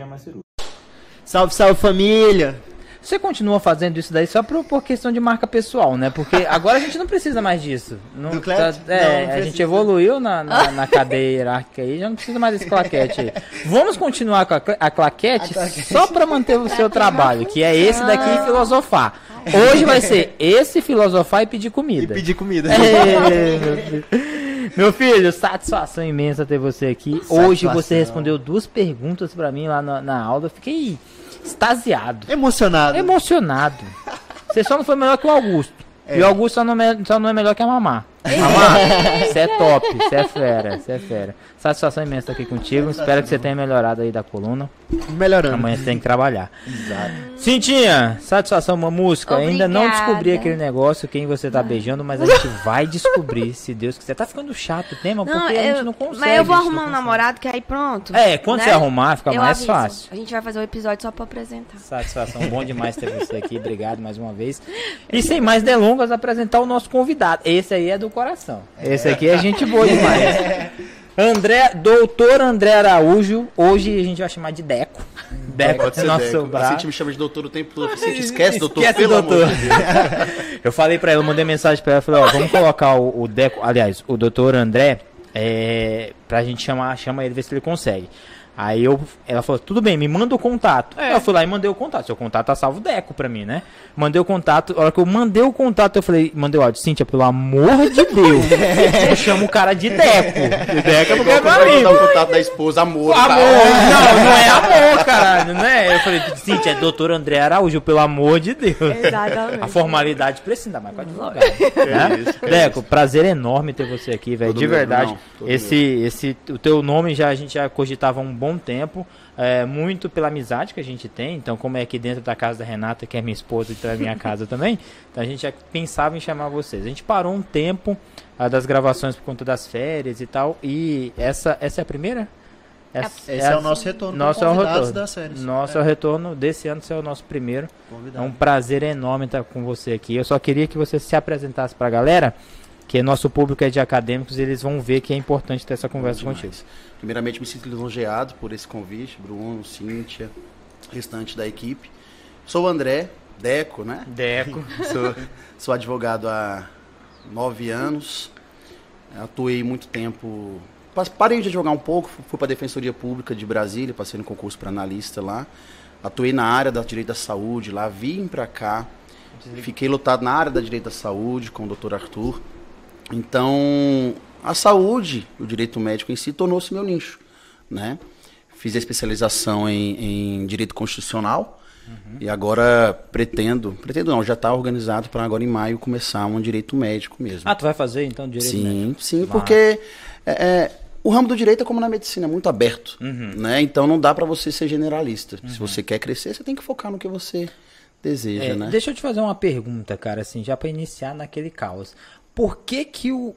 já é mais cirúrgico. Salve, salve família! Você continua fazendo isso daí só por, por questão de marca pessoal, né? Porque agora a gente não precisa mais disso. Não, Do tá- é, Não, não a gente evoluiu na, na, na cadeia hierárquica aí, já não precisa mais desse claquete aí. Vamos continuar com a, cla- a claquete, só para manter o seu trabalho, que é esse daqui filosofar. Hoje vai ser esse filosofar e pedir E comida. pedir comida. É, meu filho. Satisfação imensa ter você aqui. Hoje Satisfação. você respondeu duas perguntas pra mim lá na, na aula. Eu fiquei extasiado, Emocionado. emocionado. Você só não foi melhor que o Augusto. É. E o Augusto só não, é, só não é melhor que a Mamá. Mamá, você é top, você é fera, você é fera. Satisfação imensa estar aqui contigo. Espero que você tenha melhorado aí da coluna. Melhorando. Amanhã você tem que trabalhar. Exato. Cintinha, satisfação, uma música. Ainda não Obrigada. descobri aquele negócio, quem você tá beijando, mas a gente vai descobrir, se Deus quiser. Tá ficando chato o tema, Não, porque a gente eu, não consegue. mas eu vou arrumar um namorado que aí pronto. É, quando né? você arrumar, fica Eu mais aviso. fácil. A gente vai fazer um episódio só pra apresentar. Satisfação, bom demais ter você aqui. Obrigado mais uma vez. E sem mais delongas, apresentar o nosso convidado. Esse aí é do coração. Esse aqui é gente boa demais. André, doutor André Araújo. Hoje a gente vai chamar de Deco. Deco Pode é ser nosso Deco. A gente me chama de doutor o tempo todo. A gente esquece, doutor, Esquece, pelo doutor. amor de Deus. Eu falei pra ela, eu mandei mensagem pra ela, falei, ó, vamos colocar o, o Deco, aliás, o doutor André, é, pra gente chamar, chama ele, ver se ele consegue. Aí eu, ela falou, tudo bem, me manda o contato. É. Eu fui lá e mandei o contato. Seu contato tá salvo Deco pra mim, né? Mandei o contato. A hora que eu mandei o contato, eu falei, mandei o áudio, Cíntia, pelo amor de Deus, eu chamo o cara de Deco. E Deco é porque é meu amigo. mandar o contato da esposa, amor. Amor, não, não é amor, caralho, né? Eu falei, Cíntia, é doutor André Araújo, pelo amor de Deus. Exatamente. A formalidade precisa, mas com advogado. né? isso, que Deco, prazer enorme ter você aqui, velho. De verdade. não, esse, esse, o teu nome já a gente já cogitava um bom tempo. é, muito pela amizade que a gente tem. Então, como é aqui dentro da casa da Renata, que é minha esposa e tá na minha casa também, então a gente já pensava em chamar vocês. A gente parou um tempo ah, das gravações por conta das férias e tal. E essa, essa é a primeira? Essa- Esse é, a- o nosso retorno. Nosso é o convidados retorno. das séries. Nosso é o retorno desse ano, esse é o nosso primeiro. É Convidado. um prazer enorme estar com você aqui. Eu só queria que você se apresentasse pra galera, que nosso público é de acadêmicos e eles vão ver que é importante ter essa conversa Demais. contigo. Primeiramente, me sinto lisonjeado por esse convite, Bruno, Cíntia, restante da equipe. Sou o André, Deco, né? Deco. Sou, sou advogado há nove anos. Atuei muito tempo. Parei de advogar um pouco, fui para a Defensoria Pública de Brasília, passei no concurso para analista lá. Atuei na área da direito da saúde lá, vim para cá. Fiquei lotado na área da direito da saúde com o Dr. Arthur. Então, a saúde, o direito médico em si, tornou-se meu nicho, né? Fiz a especialização em, em direito constitucional e agora pretendo, pretendo não, já está organizado para agora em maio começar um direito médico mesmo. Ah, tu vai fazer então direito sim, médico? sim, Massa. porque é, é, o ramo do direito é como na medicina, é muito aberto, Uhum. né? Então não dá para você ser generalista. Se você quer crescer, você tem que focar no que você deseja, É, né? Deixa eu te fazer uma pergunta, cara, assim, já pra iniciar naquele caos. Por que que o-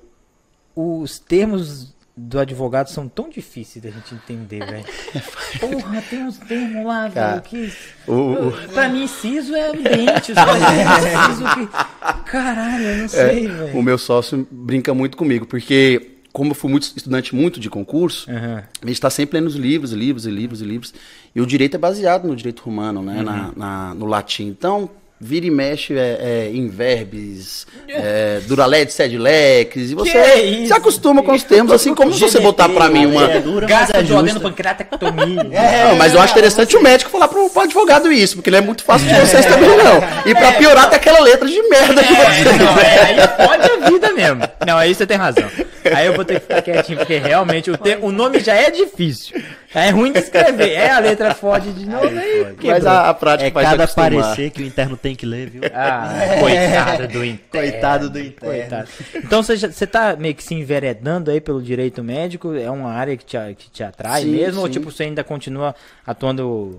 os termos do advogado são tão difíceis da gente entender, velho? Porra, tem uns termos lá, velho, que... o- Pra mim, siso é ambiente, siso que... Caralho, eu não sei, velho. É, O meu sócio brinca muito comigo, porque como eu fui muito estudante muito de concurso, Aham. a gente está sempre lendo os livros, livros e livros e livros. E o direito é baseado no direito romano, né? Uhum. Na, na- no latim. Então, vira e mexe é, é, em verbes, é, duralex, sed lex, e você isso? se acostuma com os termos, assim como se você botar para mim uma... É Gasta é de ordem pancreatectomia. Não, mas eu acho interessante o médico falar pro, pro advogado isso, porque não é muito fácil de vocês também, não. E pra piorar, tem aquela letra de merda que você... É, não, é, aí pode a vida mesmo. Não, aí você tem razão. Aí eu vou ter que ficar quietinho, porque realmente o, te- o nome já é difícil. É ruim de escrever. É a letra fode de novo aí. Mas a, a prática É vai cada parecer que o interno tem que ler, viu? Ah, coitado do interno. Coitado do interno. Coitado. Então você, já- você tá meio que se enveredando aí pelo direito médico? É uma área que te, que te atrai Sim, mesmo? Ou sim. tipo, você ainda continua atuando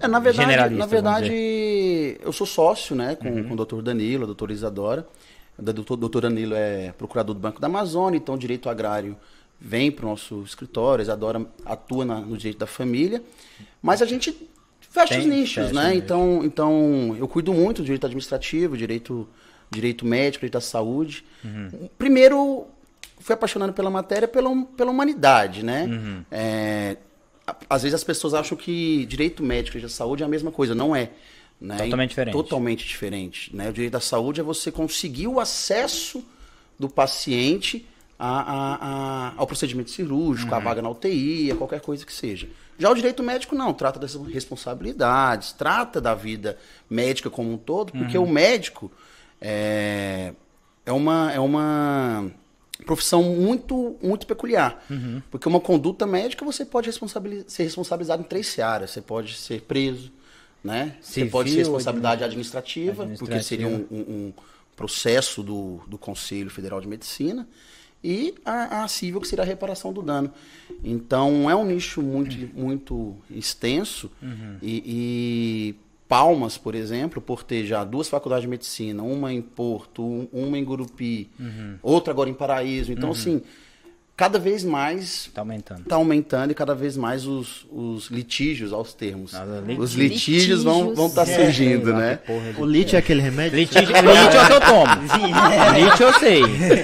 É, na verdade, generalista? na verdade eu sou sócio né, com, Uhum. com o doutor Danilo, a doutora Isadora. O doutor, doutor Danilo é procurador do Banco da Amazônia, então o direito agrário vem para o nosso escritório, Isadora atua na- no direito da família, mas a gente fecha Tem, os nichos, fecha né? Então, então eu cuido muito do direito administrativo, direito, direito médico, direito da saúde. Uhum. Primeiro, fui apaixonado pela matéria pela, pela humanidade, né? Uhum. É, às vezes as pessoas acham que direito médico e direito da saúde é a mesma coisa. Não é. Né? Totalmente diferente. Totalmente diferente. Né? O direito da saúde é você conseguir o acesso do paciente a- a- ao procedimento cirúrgico, à Uhum. vaga na UTI, a qualquer coisa que seja. Já o direito médico não, trata das responsabilidades, trata da vida médica como um todo, porque Uhum. o médico é, é uma, é uma profissão muito, muito peculiar. Uhum. Porque uma conduta médica você pode responsabili- ser responsabilizado em três searas. Você pode ser preso, né? Você Civil, pode ser responsabilidade administrativa, porque administrativa. seria um, um- um processo do, do Conselho Federal de Medicina. E a, a civil, que seria a reparação do dano. Então, é um nicho muito, muito extenso. E, e Palmas, por exemplo, por ter já duas faculdades de medicina, uma em Porto, um- uma em Gurupi, outra agora em Paraíso. Então, assim, cada vez mais Tá aumentando. está aumentando e cada vez mais os, os litígios aos termos. Nada, litígios. Os litígios vão vão estar Litígios. surgindo, lá né? O lítio é aquele remédio? Litígio, lítio é o que eu tomo. Lítio eu sei.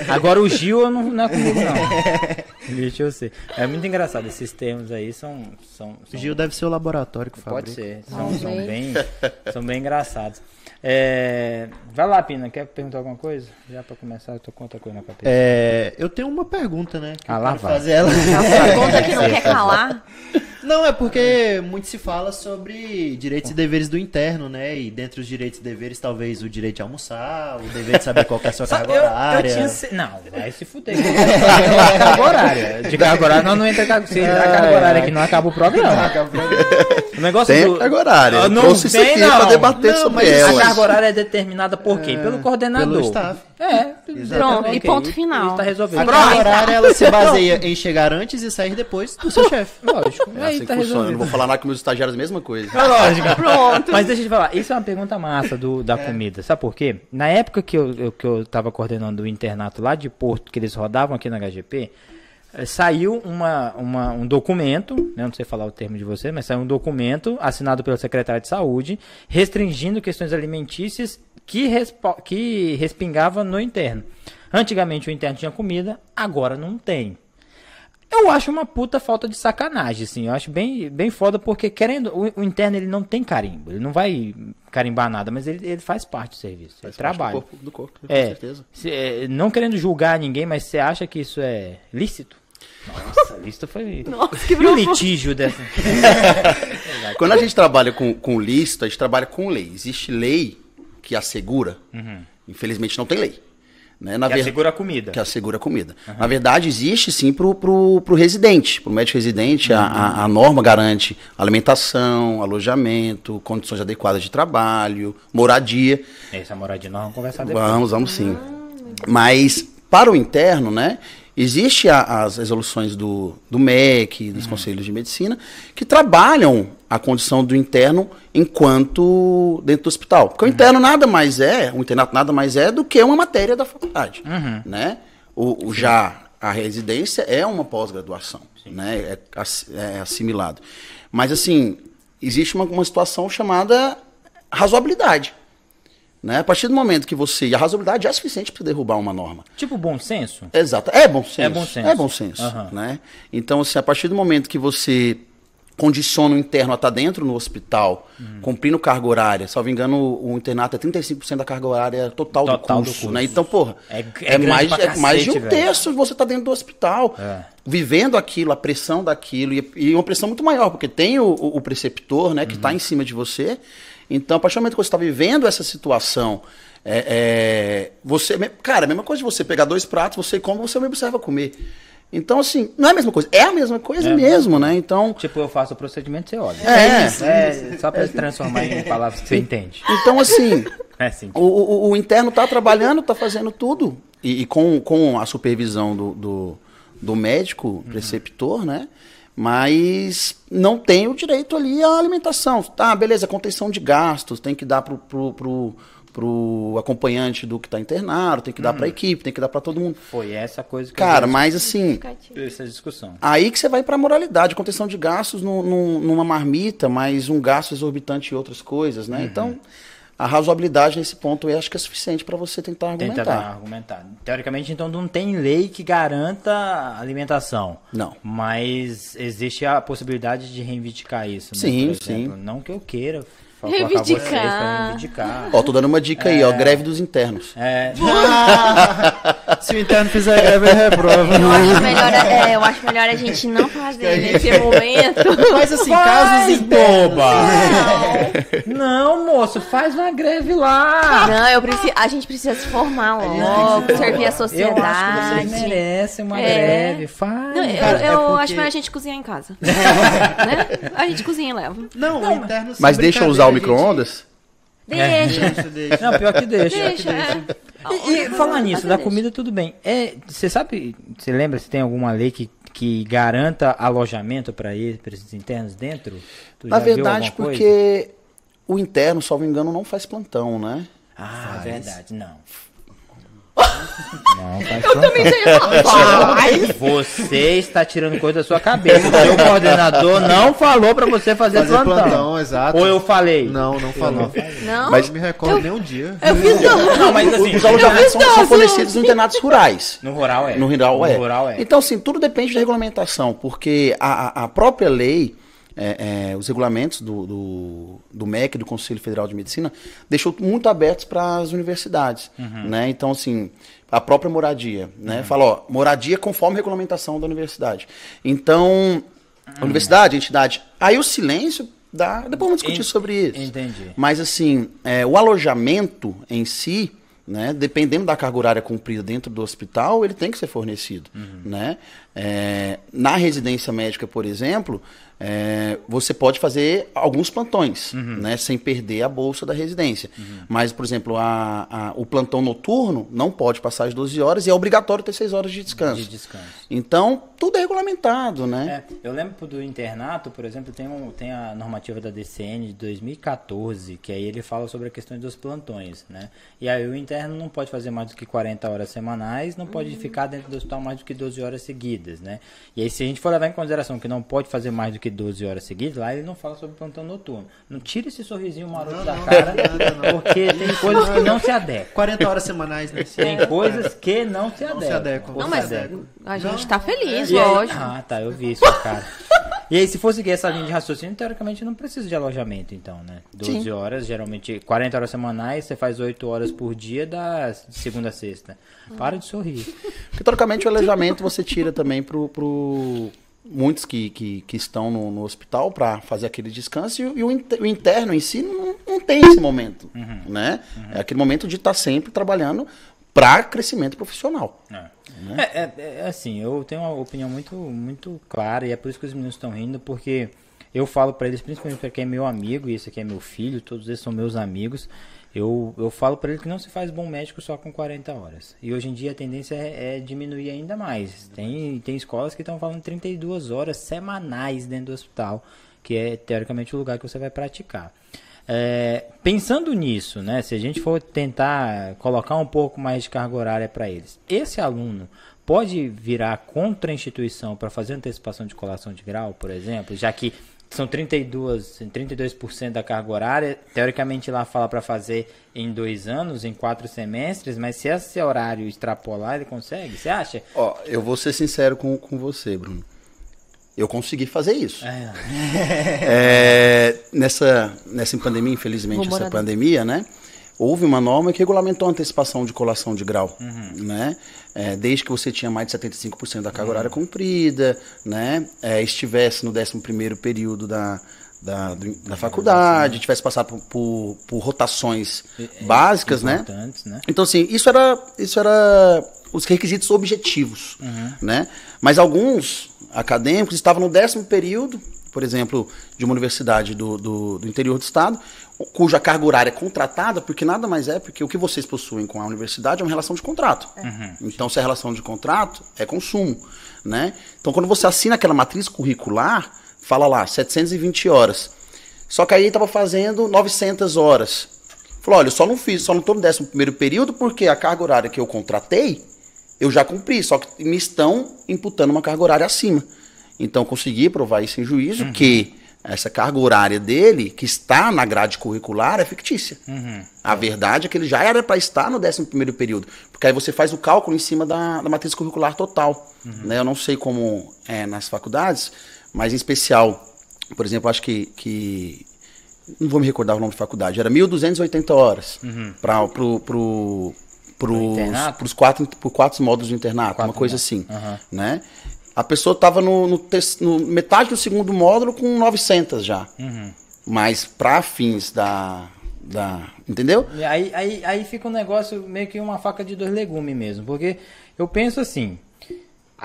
Agora o Gil eu não, não é comigo, não. Lítio eu sei. É muito engraçado. Esses termos aí são. são, O são Gil deve ser o laboratório que Pode fabrica. ser. São, são, bem, são bem engraçados. É, vai lá, Pina. Quer perguntar alguma coisa? Já pra começar, eu tô com outra coisa na cabeça. É, eu tenho uma pergunta, né? que Ah, eu lá vai. fazer ela. Conta que não quer calar. Não, é porque muito se fala sobre direitos e deveres do interno, né? E dentre os direitos e deveres, talvez o direito de almoçar, o dever de saber qual que é a sua carga eu, eu horária. tinha. se- Não, vai se fuder. carga horária. De carga horária, não, não entra carga, se entrar carga horária aqui, não acaba o programa. O negócio Tem do... carga horária. Ah, Eu não trouxe isso tem, aqui não. pra debater Não, sobre mas ela. A carga horária é determinada por quem? Pelo coordenador. pelo staff. É. Pronto, e ponto final. Está resolvido. A carga horária, ela se baseia em chegar antes e sair depois do seu chefe. Lógico. É aí assim que tá funciona. Eu não vou falar nada com meus estagiários, a mesma coisa. É lógico. Pronto. Mas deixa eu te falar, isso é uma pergunta massa do, da comida. Sabe por quê? Na época que eu, eu, que eu tava coordenando o internato lá de Porto, que eles rodavam aqui na HGP, saiu uma, uma- um documento, né, não sei falar o termo de você, mas saiu um documento assinado pelo secretário de saúde, restringindo questões alimentícias que, que respingava no interno. Antigamente o interno tinha comida, agora não tem. Eu acho uma puta falta de sacanagem, assim. Eu acho bem, bem foda, porque querendo. O, o interno ele não tem carimbo. Ele não vai carimbar nada, mas ele, ele faz parte do serviço. ele Faz parte trabalha. Do corpo, do corpo, com É, certeza. cê, é, não querendo julgar ninguém, mas você acha que isso é lícito? Nossa, lícito foi. Nossa, que E o litígio dessa. Quando a gente trabalha com, com listo, a gente trabalha com lei. Existe lei que assegura. Infelizmente não tem lei. Né? Na Que ver- assegura a comida. que assegura a comida. Na verdade, existe sim pro, pro, pro residente, pro médico residente, a, a, a norma garante alimentação, alojamento, condições adequadas de trabalho, moradia. Essa moradinha nós vamos conversar depois. Vamos, vamos sim. Mas para o interno, né? Existe a- as resoluções do, do MEC, dos conselhos de medicina, que trabalham a condição do interno enquanto dentro do hospital. Porque o interno nada mais é, o internato nada mais é do que uma matéria da faculdade, né? O, o já a residência é uma pós-graduação, né? É, é assimilado. Mas assim, existe uma, uma situação chamada razoabilidade. Né? A partir do momento que você. E a razoabilidade é suficiente para derrubar uma norma. Tipo bom senso? Exato. É bom senso. É bom senso. É bom senso. Aham. Né? Então, assim, a partir do momento que você condiciona o interno a estar dentro no hospital, Uhum. cumprindo carga horária, salvo engano, o internato é 35% da carga horária total, Total do, do curso, curso. Né? Então, porra, É- é, é mais, pra é mais de um cacete, velho. terço você está dentro do hospital, É. vivendo aquilo, a pressão daquilo, e, e uma pressão muito maior, porque tem o, o- o preceptor né, que Uhum. está em cima de você. Então, a partir do momento que você está vivendo essa situação, é, é, você. Cara, a mesma coisa de você pegar dois pratos, você come, você me observa comer. Então, assim, não é a mesma coisa. É a mesma coisa É mesmo, né? Então, Tipo, eu faço o procedimento, você olha. É, É, só pra transformar em palavras que você entende. então assim, É assim. o, o- o interno está trabalhando, está fazendo tudo. E, e com, com a supervisão do, do, do médico preceptor, né? Mas não tem o direito ali à alimentação. Tá, beleza, contenção de gastos, tem que dar pro, pro, pro, pro acompanhante do que está internado, tem que dar para a equipe, tem que dar para todo mundo. Foi essa coisa que Cara, eu mas assim, essa discussão. Aí que você vai para a moralidade, contenção de gastos num- num- numa marmita, mas um gasto exorbitante em outras coisas, né? Então, a razoabilidade nesse ponto eu acho que é suficiente para você tentar Tenta argumentar. argumentar. Teoricamente, então, não tem lei que garanta alimentação. Não. Mas existe a possibilidade de reivindicar isso, né? Sim, Por exemplo, sim. Não que eu queira Reivindicar. pra reivindicar. Ó, tô dando uma dica aí, ó, greve dos internos. É, Se o interno fizer greve, ele reprova. Eu acho, melhor, é, eu acho melhor a gente não fazer nesse momento. Mas assim, Vai, casos internos. boba! Não. não, moço, faz uma greve lá! Não, eu preciso, a gente precisa se formar logo, servir a Eu sociedade. acho que vocês merecem uma É. greve. Faz. Não, eu Cara, é eu porque- acho melhor a gente cozinhar em casa. né? A gente cozinha e leva. Não, o interno Mas deixa eu usar o micro-ondas? Deixa. gente- Deixa, deixa. Não, pior que deixa. Deixa, é. E, e falar nisso, da Deixa. comida, tudo bem. É, você sabe, você lembra se tem alguma lei que, que garanta alojamento para esses internos dentro? Tu Na já viu verdade, alguma coisa? porque o interno, salvo engano, não faz plantão, né? Ah, verdade, não. Não, faz Você está tirando coisa da sua cabeça. O seu coordenador não falou para você fazer, Fazer plantão. plantão, exato. Ou eu falei? Não, não falou. Não? Mas- Não me recordo nem um dia. Eu fiz dois. Não, mas assim, Os alojamentos são, são fornecidos em internatos rurais. no rural é. No rural é. No rural é. Então, assim, tudo depende da regulamentação, porque a- a própria lei, é, é, os regulamentos do, do, do MEC, do Conselho Federal de Medicina, deixou muito abertos para as universidades. Uhum. Né? Então, assim, a própria moradia. Né? Fala, ó, moradia conforme a regulamentação da universidade. Então, a universidade, a entidade. Aí o silêncio dá. Depois vamos discutir En- sobre isso. Entendi. Mas assim, é, o alojamento em si, né, dependendo da carga horária cumprida dentro do hospital, ele tem que ser fornecido. Né? É, na residência médica, por exemplo, é, você pode fazer alguns plantões, né, sem perder a bolsa da residência. Mas, por exemplo, a- a- o plantão noturno não pode passar as 12 horas e é obrigatório ter 6 horas de descanso. De descanso. Então, tudo é regulamentado, né? É, eu lembro do internato, por exemplo, tem, um, tem a normativa da DCN de 2014, que aí ele fala sobre a questão dos plantões, né? E aí o interno não pode fazer mais do que 40 horas semanais, não pode ficar dentro do hospital mais do que 12 horas seguidas, né? E aí se a gente for levar em consideração que não pode fazer mais do que 12 horas seguidas, lá ele não fala sobre plantão noturno. Não tira esse sorrisinho maroto da cara, porque tem coisas que não se adequam. 40 horas semanais, né? Tem coisas que não se adequam. se adequam. Não, se mas adequam. a gente tá feliz, aí- lógico. ah, tá, eu vi isso, cara. E aí, se for seguir essa linha de raciocínio, teoricamente não precisa de alojamento, então, né? 12 Sim. horas, geralmente 40 horas semanais, você faz 8 horas por dia, da segunda a sexta. Para de sorrir. Porque, teoricamente, o alojamento você tira também pro, pro muitos que, que, que estão no, no hospital para fazer aquele descanso e, o- e o, inter- o interno em si não, não tem esse momento, né? É aquele momento de estar sempre trabalhando para crescimento profissional. É, é, é, assim, eu tenho uma opinião muito, muito clara e é por isso que os meninos estão rindo, porque eu falo pra eles, principalmente pra quem é meu amigo, e esse aqui é meu filho, todos eles são meus amigos, eu, eu falo pra eles que não se faz bom médico só com 40 horas. E hoje em dia a tendência é, é diminuir ainda mais. Tem, tem escolas que estão falando 32 horas semanais dentro do hospital, que é teoricamente o lugar que você vai praticar. É, pensando nisso, né, se a gente for tentar colocar um pouco mais de carga horária para eles, esse aluno pode virar contra a instituição para fazer antecipação de colação de grau, por exemplo, já que são 32, 32% da carga horária, teoricamente lá fala para fazer em dois anos, em quatro semestres, mas se esse horário extrapolar, ele consegue? Você acha? Ó, eu vou ser sincero com, com você, Bruno. Eu consegui fazer isso. É, É, nessa, nessa pandemia, infelizmente, Vou essa pandemia, né? Houve uma norma que regulamentou a antecipação de colação de grau, né? É, desde que você tinha mais de 75% da carga horária cumprida, né? É, estivesse no 11º período da, da, do- da faculdade, tivesse passado por, por, por rotações básicas, né? né? Então, assim, isso era, isso era os requisitos objetivos, né? Mas alguns acadêmicos estavam no décimo período, por exemplo, de uma universidade do, do, do interior do estado, cuja carga horária é contratada, porque nada mais é, porque o que vocês possuem com a universidade é uma relação de contrato. Então, se é relação de contrato, é consumo, né? Então, quando você assina aquela matriz curricular, fala lá, 720 horas. Só que aí estava fazendo 900 horas. Falou, olha, eu só não fiz, só não estou no 11 primeiro período porque a carga horária que eu contratei, eu já cumpri, só que me estão imputando uma carga horária acima. Então, consegui provar isso em juízo, que essa carga horária dele, que está na grade curricular, é fictícia. A verdade é que ele já era para estar no 11 período, porque aí você faz o cálculo em cima da, da matriz curricular total. Né? Eu não sei como é nas faculdades, mas em especial, por exemplo, acho que, que não vou me recordar o nome de faculdade, era 1.280 horas para pro, pros quatro, por quatro módulos de internato, Quatro uma coisa assim, Aham. né? A pessoa estava no, no, no metade do segundo módulo com 900 já. Uhum. Mas para fins da, da... Entendeu? E aí, aí, aí fica um negócio meio que uma faca de dois legumes mesmo. Porque eu penso assim: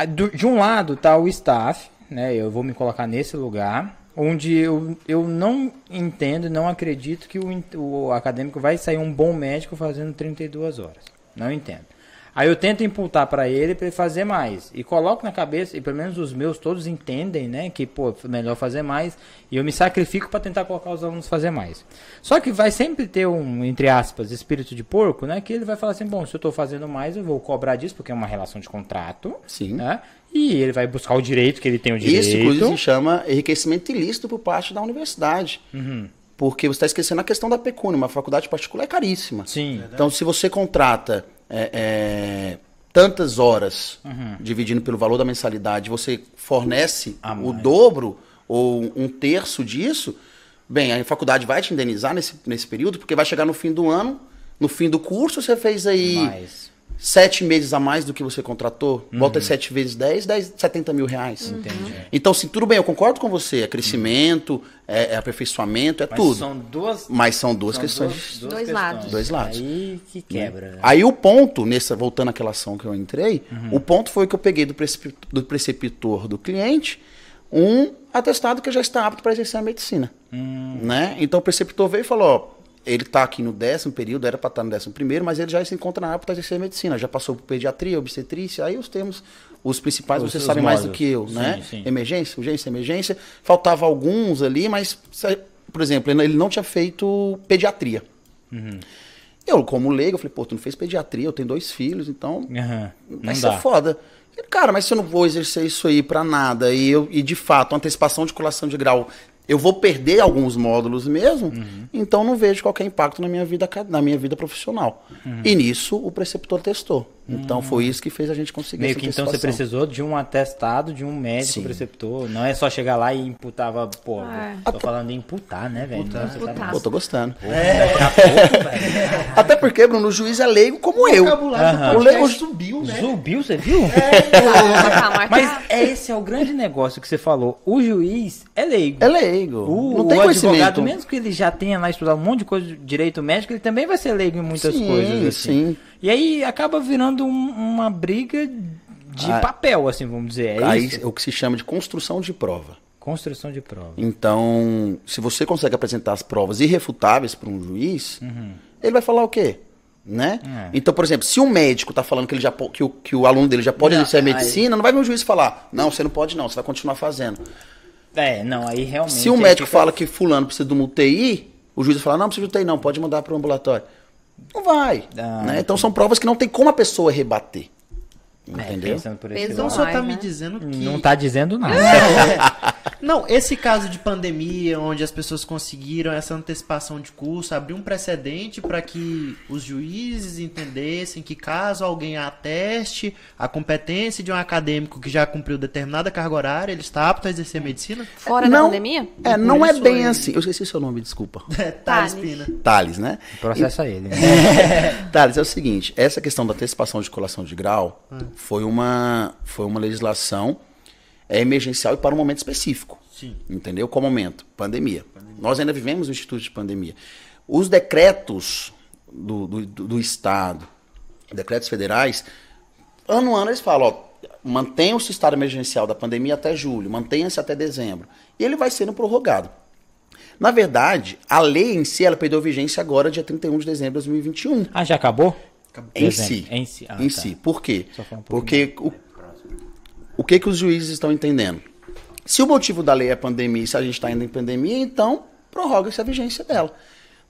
do- de um lado tá o staff, né? Eu vou me colocar nesse lugar. Onde eu, eu não entendo, não acredito que o, o acadêmico vai sair um bom médico fazendo 32 horas. Não entendo. Aí eu tento imputar para ele para ele fazer mais. E coloco na cabeça, e pelo menos os meus todos entendem, né? Que, pô, é melhor fazer mais. E eu me sacrifico para tentar colocar os alunos fazer mais. Só que vai sempre ter um, entre aspas, espírito de porco, né? Que ele vai falar assim: bom, se eu tô fazendo mais, eu vou cobrar disso, porque é uma relação de contrato. Sim. Né? E ele vai buscar o direito que ele tem o direito. Isso, inclusive, se chama enriquecimento ilícito por parte da universidade. Uhum. Porque você está esquecendo a questão da pecúnia. Uma faculdade particular é caríssima. Sim. Então, se você contrata é, é, tantas horas, Uhum. dividindo pelo valor da mensalidade, você fornece A o mais. dobro ou um terço disso, bem, a faculdade vai te indenizar nesse, nesse período, porque vai chegar no fim do ano, no fim do curso, você fez aí Mas. Sete meses a mais do que você contratou, Uhum. volta sete vezes 10, 10, 70 mil reais. Entendi. Então, sim, tudo bem, eu concordo com você. É crescimento, é, é aperfeiçoamento, é Mas tudo. são duas. Mas são duas são questões. duas- duas Dois questões. lados. Dois lados. Aí que quebra. né? Aí o ponto, nessa, voltando àquela ação que eu entrei, Uhum. o ponto foi que eu peguei do, precep- do preceptor do cliente um atestado que já está apto para exercer a medicina. Hum. Né? Então o preceptor veio e falou, ó, ele está aqui no décimo período, era para estar no décimo primeiro, mas ele já se encontra na apto para exercer medicina. Já passou por pediatria, obstetrícia, aí os termos, os principais, Os- vocês sabem mais do que eu, Sim, né? sim. Emergência, urgência, emergência. Faltava alguns ali, mas, por exemplo, ele não tinha feito pediatria. Uhum. Eu, como leigo, eu falei, pô, tu não fez pediatria, eu tenho dois filhos, então. Não vai ser dá. foda. Cara, mas se eu não vou exercer isso aí pra nada, e, eu, e de fato, antecipação de colação de grau, eu vou perder alguns módulos mesmo, Uhum. então não vejo qualquer impacto na minha vida, na minha vida profissional. Uhum. E nisso o preceptor testou. Então foi isso que fez a gente conseguir Meio que então você precisou de um atestado de um médico Sim. preceptor. Não é só chegar lá e imputava, pô. É. Tô falando em imputar, né, velho? Nossa, tá Imputar. Pô, tô gostando. Daqui a pouco, velho. Até porque, Bruno, o juiz é leigo como eu. vocabulário Aham. do O podcast subiu, né? Subiu, você viu? Calma, calma, Mas calma. é esse é o grande negócio que você falou. O juiz é leigo. É leigo. O, não tem o conhecimento. advogado, mesmo que ele já tenha lá estudado um monte de coisa de direito médico, ele também vai ser leigo em muitas Sim, coisas. Assim. sim. E aí acaba virando um- uma briga de Ah. papel, assim, vamos dizer. É Aí isso? é o que se chama de construção de prova. Construção de prova. Então, se você consegue apresentar as provas irrefutáveis para um juiz, Uhum. ele vai falar o quê? Né? É. Então, por exemplo, se um médico está falando que, ele já, que, o, que o aluno dele já pode Não, exercer a aí- medicina, não vai vir um juiz falar, não, você não pode não, você vai continuar fazendo. É, não, aí realmente. Se um médico fica- fala que fulano precisa de uma UTI, o juiz vai falar, não, não precisa de UTI não, pode mandar para o ambulatório. Não vai. Ah, né? Então são provas que não tem como a pessoa rebater. É, Entendeu? pensando por esse Então lado. o senhor mais, tá né? me dizendo que. Não tá dizendo nada. Não, esse caso de pandemia, onde as pessoas conseguiram essa antecipação de curso, abriu um precedente para que os juízes entendessem que caso alguém ateste a competência de um acadêmico que já cumpriu determinada carga horária, ele está apto a exercer medicina? Fora não, da pandemia? É, não é bem ele- assim. Eu esqueci seu nome, desculpa. Thales Thales. Pina. Thales, né? Processa ele. né? Thales, é o seguinte, essa questão da antecipação de colação de grau foi, uma, foi uma legislação é, emergencial e para um momento específico. Sim. Entendeu? Qual momento? Pandemia. Nós ainda vivemos o instituto de pandemia. Os decretos do, do, do- do Estado, decretos federais, ano a ano eles falam, ó, mantenha-se o estado emergencial da pandemia até julho, mantenha-se até dezembro. E ele vai sendo prorrogado. Na verdade, a lei em si, ela perdeu vigência agora, dia 31 de dezembro de 2021. Ah, já acabou? Em Dezembro. si. Em si. Ah, em tá. si. Por quê? Um Porque o, o que, que os juízes estão entendendo? Se o motivo da lei é pandemia e se a gente está indo em pandemia, então prorroga-se a vigência dela.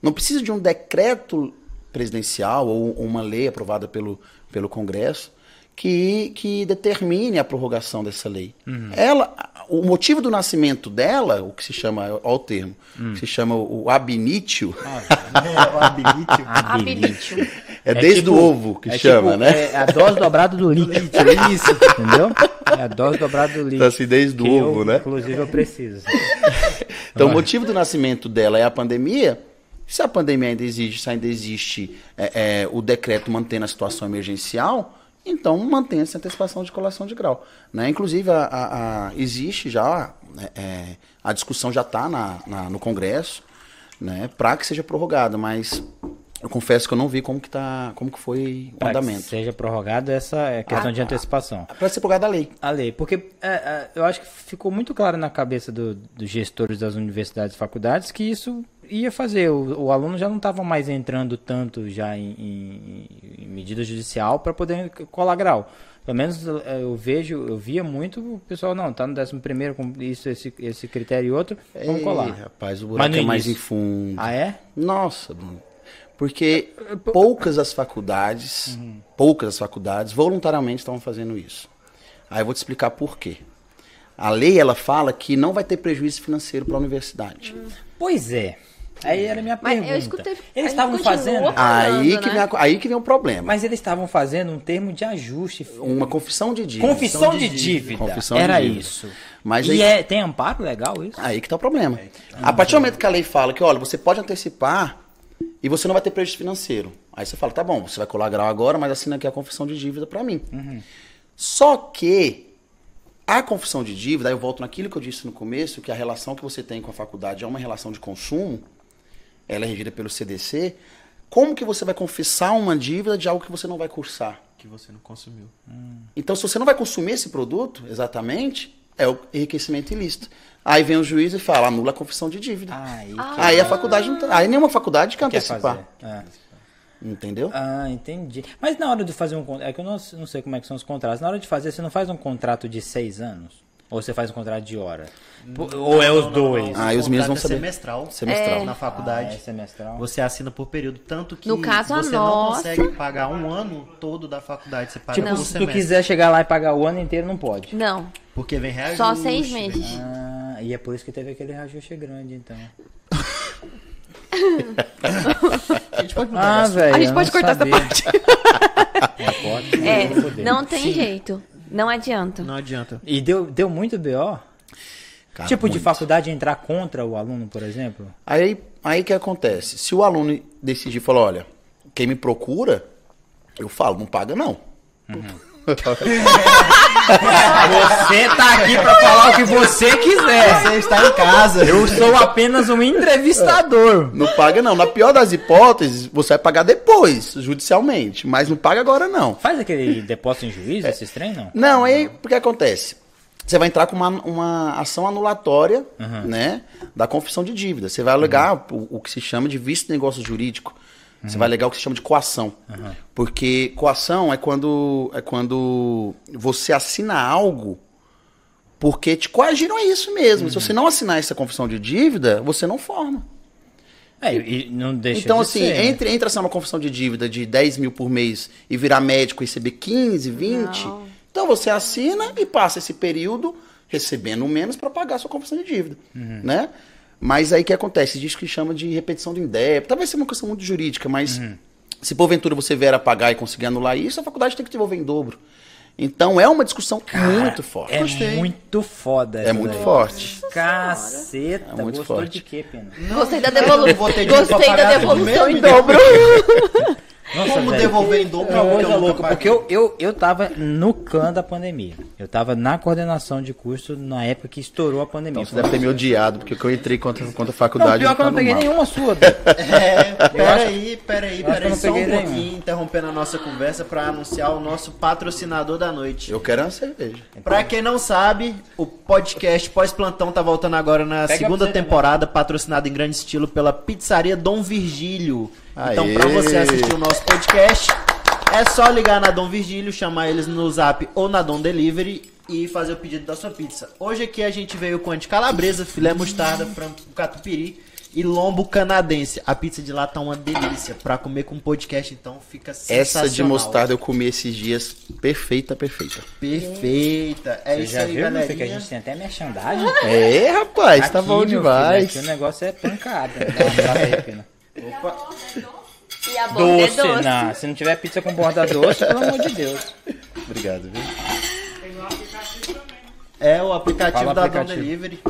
Não precisa de um decreto presidencial ou uma lei aprovada pelo, pelo Congresso que, que determine a prorrogação dessa lei. Uhum. Ela, o motivo do nascimento dela, o que se chama, olha o termo, Hum. que se chama o abinício, É, o habilite. Habilite. É, desde tipo- o ovo que é chama, tipo, né? É a dose dobrada do líquido. Isso. Entendeu? É a dose dobrada do líquido. Então, assim, desde o ovo, eu, né? Inclusive eu preciso. Então, o motivo do nascimento dela é a pandemia. Se a pandemia ainda existe, se ainda existe é, é, o decreto mantendo a situação emergencial, então mantenha-se a antecipação de colação de grau. Né? Inclusive, a, a- a- existe já, é, é, a discussão já está no Congresso né, para que seja prorrogada, mas eu confesso que eu não vi como que, tá, como que foi o que andamento. seja prorrogado essa é questão de antecipação. Para ser prorrogada a lei. A lei, porque é, é, eu acho que ficou muito claro na cabeça do- dos gestores das universidades e faculdades que isso ia fazer. O, o aluno já não estava mais entrando tanto já em, em- em medida judicial para poder colar grau. Pelo menos é, eu vejo, eu via muito o pessoal, não, tá no 11 primeiro com isso, esse, esse critério e outro, vamos Ei, colar. rapaz, o Mas buraco no é mais em fundo. Ah, é? Nossa, Bruno. Porque poucas as faculdades, poucas as faculdades voluntariamente estavam fazendo isso. Aí eu vou te explicar por quê. A lei ela fala que não vai ter prejuízo financeiro para a universidade. Pois é. Aí era a minha Mas eu pergunta. escutei- Eles estavam fazendo. falando, Aí que, né? vem aí que vem o problema. Mas eles estavam fazendo um termo de ajuste. Uma confissão de dívida. Confissão de dívida. Confissão de Era dívida. isso. Mas e aí- é, tem amparo legal isso? Aí que tá o problema. A partir do momento que a lei fala que, olha, você pode antecipar e você não vai ter prejuízo financeiro. Aí você fala, tá bom, você vai colar grau agora, mas assina aqui a confissão de dívida para mim. Só que a confissão de dívida, aí eu volto naquilo que eu disse no começo, que a relação que você tem com a faculdade é uma relação de consumo, ela é regida pelo CDC. Como que você vai confessar uma dívida de algo que você não vai cursar? Que você não consumiu. Então, se você não vai consumir esse produto, exatamente, é o enriquecimento ilícito. Aí vem o juiz e fala, anula a confissão de dívida. Aí Aí a faculdade não tem- Aí nenhuma faculdade quer quer antecipar. fazer. É. Entendeu? Ah, entendi. Mas na hora de fazer um contrato, é que eu não, não sei como é que são os contratos. Na hora de fazer, você não faz um contrato de seis anos? Ou você faz um contrato de hora? Pô, Ou é os dois? Ah, e os meninos vão é saber. semestral. Semestral. Na Ah, faculdade. é semestral. Você assina por período, tanto que No caso, você não consegue pagar um ano todo da faculdade, você paga Tipo, por se tu semestre. quiser chegar lá e pagar o ano inteiro, não pode. Não, Porque vem reajuste. só seis vem- meses. Ah, e é por isso que teve aquele reajuste grande, então. A gente pode mudar Ah, velho. A gente pode não cortar essa sabia. parte. Não pode, É, não tem jeito. Não adianta. Não adianta. E deu, deu muito BO? Cara, tipo, de muito. faculdade entrar contra o aluno, por exemplo? Aí, aí que acontece? Se o aluno decidir falar, olha, quem me procura, eu falo, não paga não. Você tá aqui pra falar o que você quiser. Você está em casa. Eu sou apenas um entrevistador. Não paga não. Na pior das hipóteses, você vai pagar depois, judicialmente. Mas não paga agora não. Faz aquele depósito em juízo, esses trem, não? Não, aí o que acontece? Você vai entrar com uma, uma ação anulatória, né, da confissão de dívida. Você vai alegar o, o que se chama de vício de negócio jurídico. Você vai alegar o que se chama de coação. Porque coação é quando é quando você assina algo porque te coagiram a isso mesmo. Se você não assinar essa confissão de dívida, você não forma. É, e não deixa Então, de assim, ser, né? entre, entre assinar uma confissão de dívida de 10 mil por mês e virar médico e receber 15, 20, Não. então você assina e passa esse período recebendo menos para pagar a sua confissão de dívida, Uhum. né? Mas aí o que acontece? Diz que chama de repetição do indébito. Talvez seja uma questão muito jurídica, mas Uhum. se porventura você vier a pagar e conseguir anular isso, a faculdade tem que devolver em dobro. Então é uma discussão muito forte. É Gostei. muito foda. É muito daí. forte. Caceta, É muito gostou forte. de quê, Pena? Gostei da devolução. Gostei da devolução em dobro. Nossa, Como velho, devolver em dobro É coisa nunca louca, porque eu, eu, eu tava no clã da pandemia. Eu tava na coordenação de curso na época que estourou a pandemia. Então você deve ter me odiado, porque eu entrei contra, contra a faculdade. Não, pior que eu não no peguei mal. nenhuma sua. É, peraí, peraí, peraí, não só um peguei nenhum. pouquinho, interrompendo a nossa conversa para anunciar o nosso patrocinador da noite. Eu quero uma cerveja. Pra quem não sabe, o podcast Pós-Plantão tá voltando agora na Pega segunda você temporada, patrocinado em grande estilo pela Pizzaria Dom Virgílio. Então, pra você assistir o nosso podcast, é só ligar na Dom Virgílio, chamar eles no Zap ou na Dom Delivery e fazer o pedido da sua pizza. Hoje aqui a gente veio com a de calabresa, filé mostarda, frango com catupiry e lombo canadense. A pizza de lá tá uma delícia. Pra comer com podcast, então, fica sensacional. Essa de mostarda eu comi esses dias. Perfeita, perfeita. Perfeita. É Você isso já aí, viu, meu filho, que a galerinha. gente tem até merchandagem? É, rapaz, tá Aqui, bom meu filho, demais. aqui o negócio é pancada. Dá um aí, Pina. Opa. E a borda é Doce, doce. não. Se não tiver pizza com borda doce, pelo amor de Deus. Obrigado, viu? É o aplicativo Fala da aplicativo. Dom Delivery.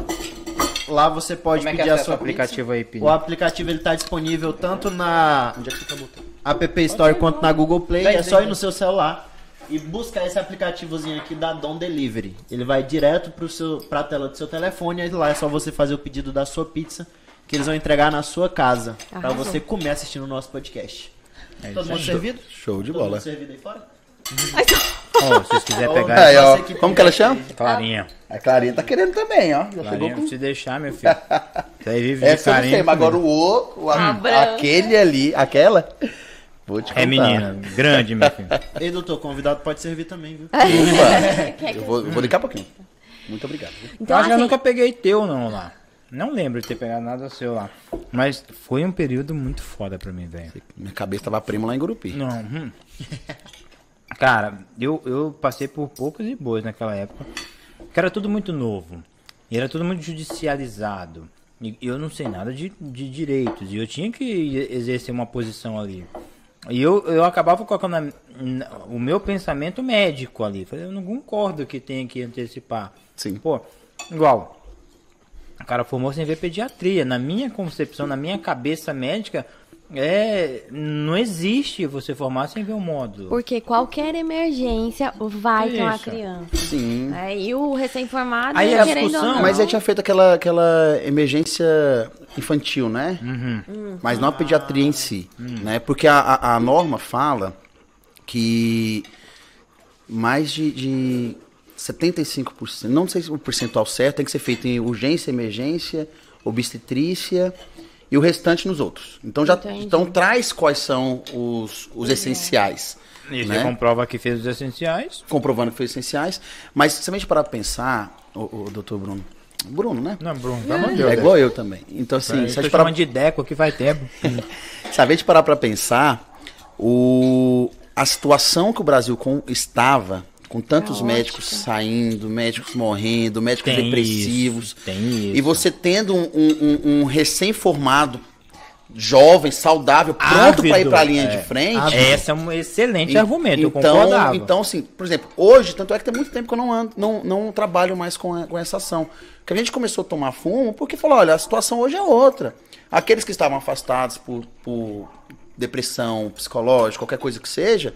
Lá você pode Como é que pedir a acessa sua o aplicativo aí, pizza. Pina? O aplicativo ele tá disponível tanto na Onde é que você tá botando? App Store quanto na Google Play. Vai, É só ir no seu celular e buscar esse aplicativozinho aqui da Dom Delivery. Ele vai direto pro seu, pra tela do seu telefone e lá é só você fazer o pedido da sua pizza que eles vão entregar na sua casa pra Arrasou. você comer assistindo o nosso podcast. É Todo isso mundo aí. servido? Show de Todo bola. mundo servido aí fora? Ó, se vocês quiserem pegar Aí, ó. Como que ela chama? Clarinha. A Clarinha tá querendo também, ó. Já chegou Clarinha, com... se deixar, meu filho. Você aí vive de Essa carinho. mas agora o outro, a- Ah, aquele ali, aquela, vou te contar. É menina, grande, meu filho. Ei, doutor, convidado pode servir também, viu? Eu vou, eu vou daqui a pouquinho. Muito obrigado. viu? Então, eu acho que eu assim, nunca peguei teu, não, lá. Não lembro de ter pegado nada seu lá. Mas foi um período muito foda pra mim, velho. Minha cabeça tava primo lá em Gurupi. Não, hum. Cara, eu, eu passei por poucos e boas naquela época. Que era tudo muito novo. E era tudo muito judicializado. E eu não sei nada de, de direitos. E eu tinha que exercer uma posição ali. E eu, eu acabava colocando na- na- o meu pensamento médico ali. Falei, eu não concordo que tenha que antecipar. Sim. Pô, igual. O cara formou sem ver pediatria. Na minha concepção, na minha cabeça médica, é. Não existe você formar sem ver o módulo. Porque qualquer emergência vai ter uma criança. Sim. É, e o recém-formado, Aí a querendo discussão- ou não, Mas aí tinha feito aquela, aquela emergência infantil, né? Uhum. Mas não a pediatria em si, né? Porque a, a, a norma fala que mais de, de 75%, não sei se o percentual certo, tem que ser feito em urgência, emergência, obstetrícia e o restante nos outros. Então já Entendi. então traz quais são os, os essenciais. E né? você comprova que fez os essenciais. comprovando que foi essenciais. Mas se a gente parar pra pensar, o, doutor Bruno, Bruno, né? Não, Bruno, pelo amor de Deus. É igual eu também. Então, assim, eu se a gente parar, de Deco aqui faz tempo. se a gente parar pra pensar, o, a situação que o Brasil com- estava, com tantos Caótica. médicos saindo, médicos morrendo, médicos Tem depressivos, isso, tem isso. e você tendo um, um- um- recém-formado, jovem, saudável, pronto para ir Ávido, para a linha é. de frente. Esse é um excelente argumento, eu então, concordava. Então, assim, por exemplo, hoje, tanto é que tem muito tempo que eu não, ando, não, não trabalho mais com, a- com essa ação. Que a gente começou a tomar fumo porque falou, olha, a situação hoje é outra. Aqueles que estavam afastados por, por depressão psicológica, qualquer coisa que seja,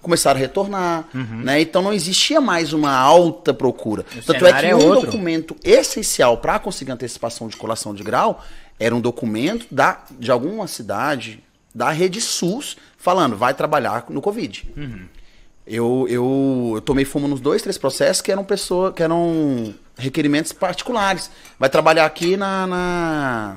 começaram a retornar, Uhum. né? Então não existia mais uma alta procura. O Tanto é que é um outro. documento essencial para conseguir antecipação de colação de grau era um documento da, de alguma cidade da rede SUS falando, vai trabalhar no Covid. Eu, eu, eu tomei fumo nos dois, três processos que eram pessoa, que eram requerimentos particulares. Vai trabalhar aqui na, na,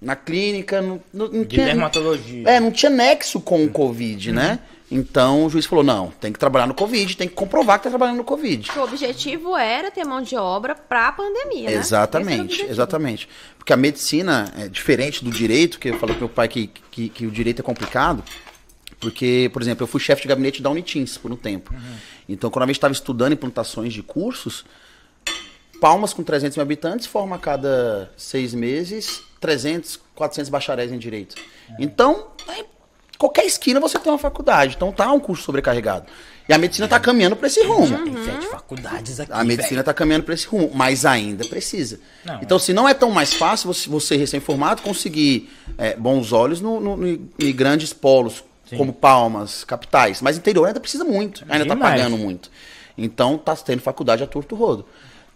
na clínica, no, no, não De tinha- dermatologia. é, não tinha nexo com o Covid, né? Então o juiz falou: não, tem que trabalhar no Covid, tem que comprovar que tá trabalhando no Covid. O objetivo era ter mão de obra para a pandemia, né? Exatamente, exatamente. Porque a medicina é diferente do direito, que eu falei pro meu pai que, que, que o direito é complicado. Porque, por exemplo, eu fui chefe de gabinete da Unitins por um tempo. Então, quando a gente estava estudando implantações de cursos, Palmas com 300 mil habitantes forma a cada seis meses 300, 400 bacharéis em direito. Então, em qualquer esquina você tem uma faculdade. Então, tá um curso sobrecarregado. E a medicina está caminhando para esse rumo. Tem sete faculdades aqui. A medicina está caminhando para esse rumo, mas ainda precisa. Não, então, se não é tão mais fácil você, você recém-formado, conseguir é, bons olhos no, no- no- em grandes polos, como Palmas, capitais. Mas interior ainda precisa muito, ainda está pagando muito. Então, está tendo faculdade a torto rodo.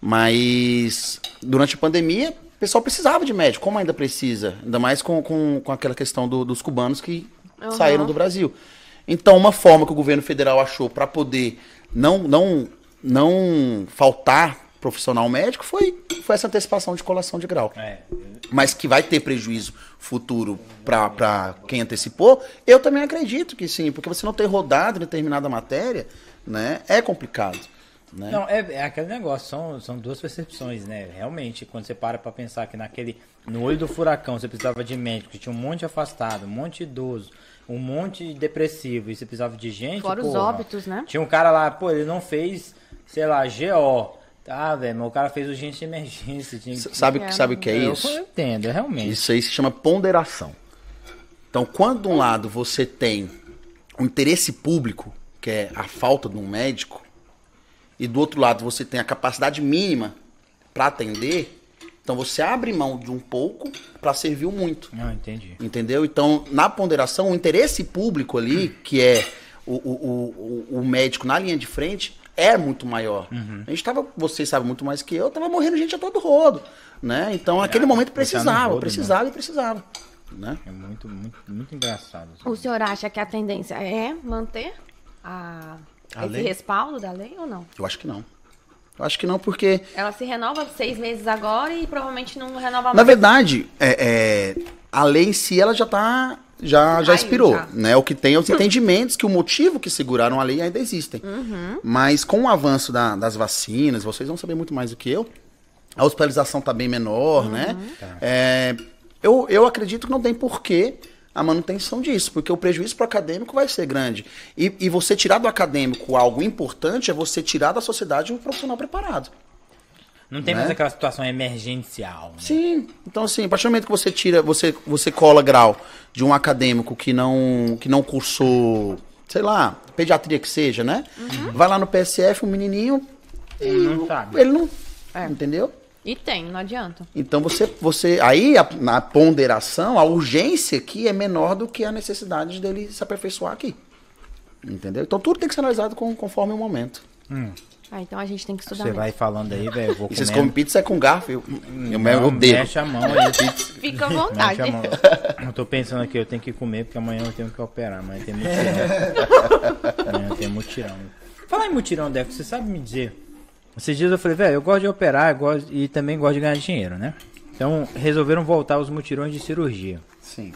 Mas, durante a pandemia, o pessoal precisava de médico, como ainda precisa. Ainda mais com, com, com aquela questão do- dos cubanos que Uhum. saíram do Brasil. Então, uma forma que o governo federal achou para poder não, não, não faltar profissional médico foi, foi essa antecipação de colação de grau. É. Mas que vai ter prejuízo futuro para quem antecipou, eu também acredito que sim, porque você não ter rodado em determinada matéria, né, é complicado. Né? Não, é, é aquele negócio, são, são duas percepções, né? Realmente, quando você para pra pensar que naquele. No olho do furacão você precisava de médico, que tinha um monte afastado, um monte de idoso, um monte de depressivo, e você precisava de gente. Fora os porra. óbitos, né? Tinha um cara lá, pô, ele não fez, sei lá, GO. Tá, velho, mas o cara fez urgência de emergência. Tinha... Sabe, É, sabe o que é isso? Eu entendo, é realmente. Isso aí se chama ponderação. Então, quando de um lado você tem o interesse público, que é a falta de um médico, e do outro lado você tem a capacidade mínima para atender, então você abre mão de um pouco para servir o muito. Não, entendi. Entendeu? Então, na ponderação, o interesse público ali, que é o, o, o, o médico na linha de frente, é muito maior. A gente tava, vocês sabem muito mais que eu, tava morrendo gente a todo rodo. Né? Então, naquele momento deixar no precisava, rodo, precisava e precisava. Né? É muito, muito, muito engraçado. assim. O senhor acha que a tendência é manter a, A esse lei? respaldo da lei ou não? Eu acho que não. Eu acho que não, porque, Ela se renova seis meses agora e provavelmente não renova na mais. verdade, é, é, a lei em si ela já tá. Já, já Aí, expirou, já. né? O que tem é os entendimentos que o motivo que seguraram a lei ainda existem. Uhum. Mas com o avanço da- das vacinas, vocês vão saber muito mais do que eu, a hospitalização tá bem menor, Uhum. né? É, eu, eu acredito que não tem porquê a manutenção disso, porque o prejuízo para o acadêmico vai ser grande. E, e você tirar do acadêmico algo importante é você tirar da sociedade um profissional preparado. Não tem Né? mais aquela situação emergencial. Né? Sim. Então, assim, a partir do momento que você tira, você, você cola grau de um acadêmico que não, que não cursou, sei lá, pediatria que seja, né? Vai lá no PSF, um menininho, e Não sabe. ele não. É. Entendeu? E tem, não adianta. Então você, você aí a- na ponderação, a urgência aqui é menor do que a necessidade dele se aperfeiçoar aqui. Entendeu? Então tudo tem que ser analisado com- conforme o momento. Ah, então a gente tem que estudar Você mesmo. vai falando aí, velho. Vou E vocês comem pizza é com garfo, eu, eu, Não, eu dedo. Mexe a mão aí. Fica à Mexe vontade. a mão. Eu tô pensando aqui, eu tenho que comer, porque amanhã eu tenho que operar. Amanhã tem mutirão. amanhã tem mutirão. Falar em mutirão, Deco, você sabe me dizer? Esses dias eu falei, velho, eu gosto de operar eu gosto, e também gosto de ganhar dinheiro, né? Então resolveram voltar os mutirões de cirurgia. Sim.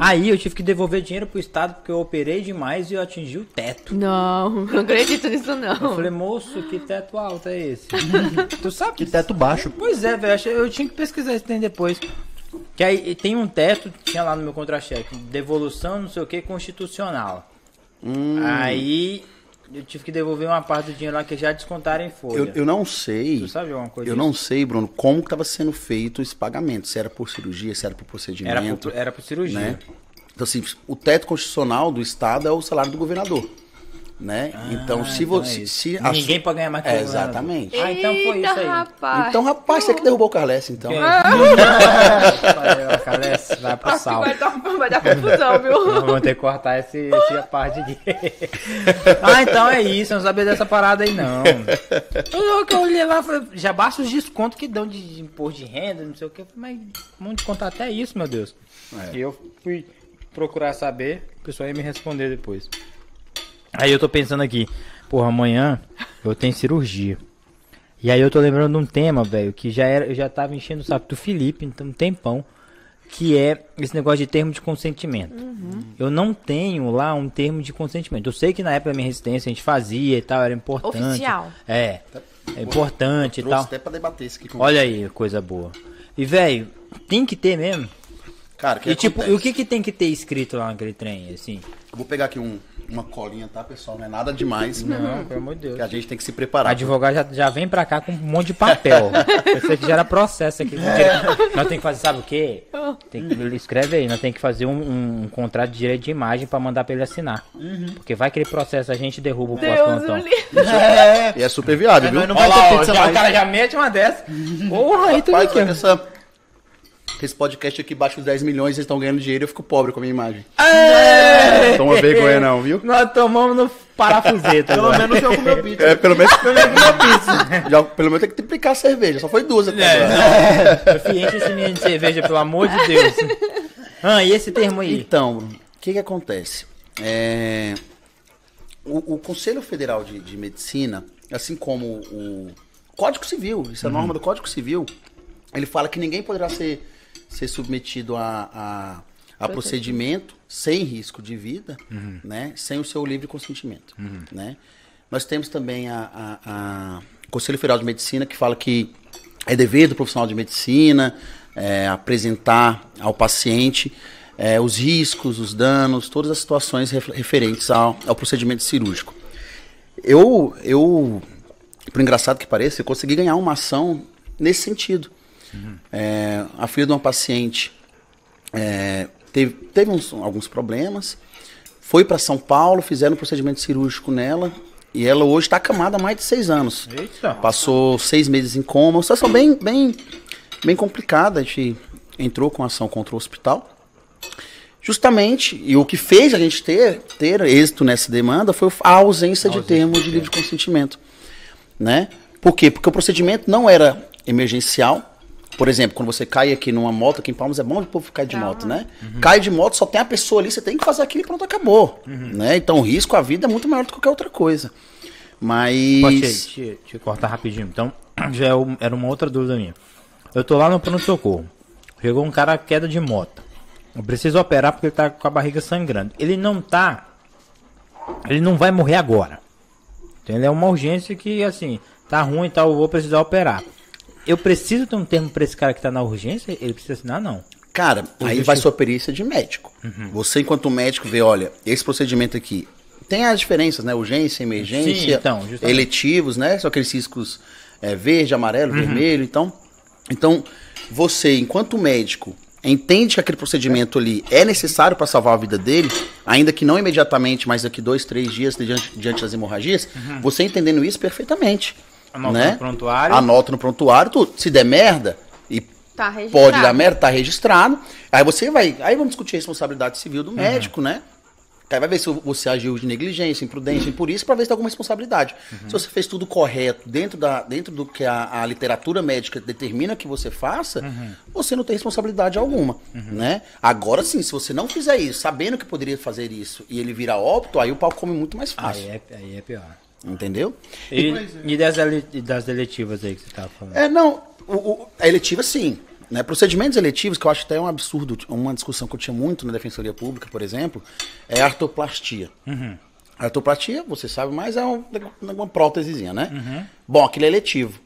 Aí eu tive que devolver dinheiro pro Estado porque eu operei demais e eu atingi o teto. Não, não acredito nisso Eu não. falei, moço, que teto alto é esse? tu sabe Que teto baixo. Pois é, velho, eu tinha que pesquisar isso tem depois. Que aí tem um teto, tinha lá no meu contra-cheque, devolução, não sei o que, constitucional. Aí eu tive que devolver uma parte do dinheiro lá que já descontaram em folha. Eu, eu não sei. Tu sabe alguma coisa Eu disso? não sei, Bruno, como estava sendo feito esse pagamento. Se era por cirurgia, se era por Era procedimento. por, era por cirurgia. né? Então, assim, o teto constitucional do Estado é o salário do governador. Né? então, se então você. é se a Ninguém su- pode ganhar mais que É, o governador. exatamente. Ah, então foi Eita, isso aí. rapaz. Então, rapaz, você que derrubou o Carles, então. Que- Vai, Calés, vai pro que sal. vai dar, vai dar confusão, viu? Vamos ter que cortar esse, essa parte aqui. ah, então é isso. Eu não sabia dessa parada aí, não. Eu, que eu olhei lá, falei, já basta os descontos que dão de, de imposto de renda, não sei o que. Mas vamos descontar até isso, meu Deus. É. E eu fui procurar saber, o pessoal ia me responder depois. Aí eu tô pensando aqui, porra, amanhã eu tenho cirurgia. E aí eu tô lembrando de um tema, velho, que já era, eu já tava enchendo o saco do Felipe, então um tempão, que é esse negócio de termo de consentimento. Eu não tenho lá um termo de consentimento. Eu sei que na época da minha resistência a gente fazia e tal, era importante. Oficial. É, é importante e tal. até pra debater isso aqui com Olha aí, coisa boa. E velho, tem que ter mesmo. Cara, que E tipo, e o que que tem que ter escrito lá naquele trem, assim? Eu vou pegar aqui um- uma colinha, tá, pessoal? Não é nada demais. Não, pelo amor de Deus. Que a gente tem que se O preparar. advogado já, já vem pra cá com um monte de papel. Pensei que já era processo aqui. Nós temos que fazer, sabe o quê? Tem que, ele escreve aí, nós temos que fazer um, um contrato de direito de imagem pra mandar pra ele assinar. Porque vai que ele processa a gente derruba o Deus pós-plantão. me livre. E é super viável, viu? Não Olha lá, ó, já, o cara já mete uma dessa. Porra, aí tu Rapaz, essa, esse podcast aqui baixa dos 10 milhões, eles estão ganhando dinheiro eu fico pobre com a minha imagem. Toma vergonha não, viu? Nós tomamos no parafuseta. Pelo agora. menos eu comeu pizza. É, pelo menos, Já, pelo menos tem que triplicar a cerveja, só foi duas até agora. É, filho, enche esse menino de cerveja, pelo amor de Deus. Ah, e esse termo aí? Então, o que que acontece? É, o, o Conselho Federal de, de Medicina, assim como o Código Civil, isso é a norma do Código Civil, ele fala que ninguém poderá ser, ser submetido a, a, a procedimento sem risco de vida, né, sem o seu livre consentimento, né? Nós temos também a, a, a Conselho Federal de Medicina que fala que é dever do profissional de medicina é, apresentar ao paciente é, os riscos, os danos, todas as situações referentes ao, ao procedimento cirúrgico. Eu, eu, por engraçado que pareça, eu consegui ganhar uma ação nesse sentido. Uhum. É, a filha de uma paciente é, teve, teve uns, alguns problemas, foi para São Paulo, fizeram um procedimento cirúrgico nela, e ela hoje está acamada há mais de seis anos. Eita. Passou seis meses em coma. Uma situação bem, bem, bem complicada. A gente entrou com ação contra o hospital. Justamente, e o que fez a gente ter, ter êxito nessa demanda foi a ausência, a ausência de termo de livre consentimento. Né? Por quê? Porque o procedimento não era emergencial, por exemplo, quando você cai aqui numa moto, aqui em Palmas é bom o povo cair de moto, né? Uhum. Cai de moto, só tem a pessoa ali, você tem que fazer aquilo e pronto, acabou. Uhum. Né? Então o risco à vida é muito maior do que qualquer outra coisa. Mas. Pode te, te, te cortar rapidinho. Então, já é era uma outra dúvida minha. Eu tô lá no pronto-socorro. Chegou um cara queda de moto. Eu preciso operar porque ele tá com a barriga sangrando. Ele não tá. Ele não vai morrer agora. Então ele é uma urgência que, assim, tá ruim e tá, tal, eu vou precisar operar eu preciso ter um termo para esse cara que está na urgência? Ele precisa assinar, não. Cara, aí vai sua perícia de médico. Uhum. Você, enquanto médico, vê, olha, esse procedimento aqui tem as diferenças, né? Urgência, emergência, Sim, então, eletivos, né? São aqueles ciscos é, verde, amarelo, uhum. vermelho. Então, então, você, enquanto médico, entende que aquele procedimento ali é necessário para salvar a vida dele, ainda que não imediatamente, mas daqui dois, três dias diante, diante das hemorragias, uhum. você entendendo isso perfeitamente. Anota né? no prontuário. Anota no prontuário, tu, se der merda, e tá pode dar merda, tá registrado. Aí você vai. Aí vamos discutir a responsabilidade civil do uhum. médico, né? Aí vai ver se você agiu de negligência, imprudência, por isso, para ver se tem alguma responsabilidade. Uhum. Se você fez tudo correto, dentro, da, dentro do que a, a literatura médica determina que você faça, uhum. você não tem responsabilidade alguma. Uhum. Né? Agora sim, se você não fizer isso, sabendo que poderia fazer isso, e ele vira óbito, aí o pau come muito mais fácil. Aí é, aí é pior. Entendeu? E, e das, das eletivas aí que você estava falando? É, não. O, o, a eletiva, sim. Né? Procedimentos eletivos, que eu acho até um absurdo, uma discussão que eu tinha muito na Defensoria Pública, por exemplo, é a artoplastia. Uhum. A artoplastia, você sabe mais, é um, uma prótesezinha, né? Uhum. Bom, aquilo é eletivo.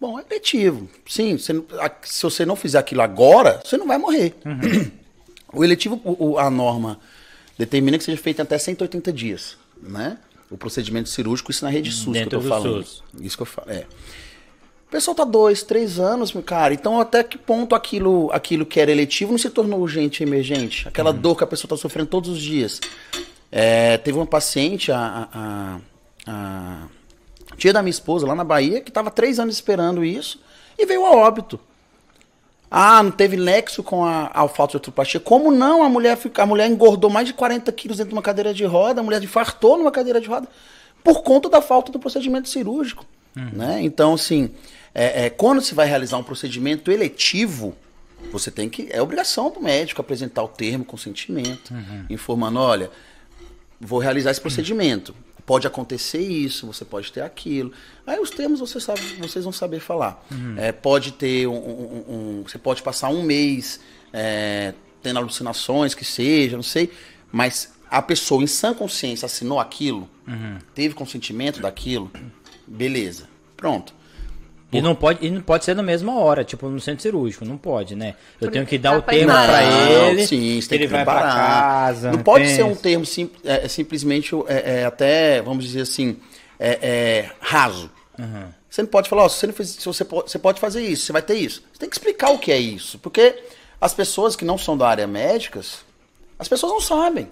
Bom, é eletivo. Sim, você, se você não fizer aquilo agora, você não vai morrer. Uhum. O eletivo, o, a norma determina que seja feito até 180 dias, né? O procedimento cirúrgico, isso na rede SUS Dentro que eu tô falando. SUS. Isso que eu falo, é. O pessoal tá dois, três anos, meu cara. Então, até que ponto aquilo, aquilo que era eletivo não se tornou urgente e emergente? Aquela uhum. dor que a pessoa tá sofrendo todos os dias. É, teve uma paciente, a, a, a, a tia da minha esposa, lá na Bahia, que tava três anos esperando isso e veio a óbito. Ah, não teve nexo com a, a falta de artroplastia. Como não? A mulher, a mulher engordou mais de 40 quilos dentro de uma cadeira de roda, a mulher infartou numa cadeira de roda, por conta da falta do procedimento cirúrgico. Uhum. Né? Então, assim, é, é, quando se vai realizar um procedimento eletivo, você tem que. É obrigação do médico apresentar o termo consentimento, uhum. informando: olha, vou realizar esse procedimento pode acontecer isso, você pode ter aquilo. Aí os termos você sabe, vocês vão saber falar. Uhum. É, pode ter um, um, um, Você pode passar um mês é, tendo alucinações, que seja, não sei. Mas a pessoa em sã consciência assinou aquilo, uhum. teve consentimento daquilo, beleza. Pronto. E não, pode, e não pode ser na mesma hora, tipo no centro cirúrgico, não pode, né? Eu tenho que dar o termo para ele, sim, ele vai para casa. Não pode pensa. ser um termo sim, é, é, simplesmente é, é, até, vamos dizer assim, é, é raso. Uhum. Você não pode falar, ó, se você, não fez, se você, pode, você pode fazer isso, você vai ter isso. Você tem que explicar o que é isso, porque as pessoas que não são da área médicas, as pessoas não sabem.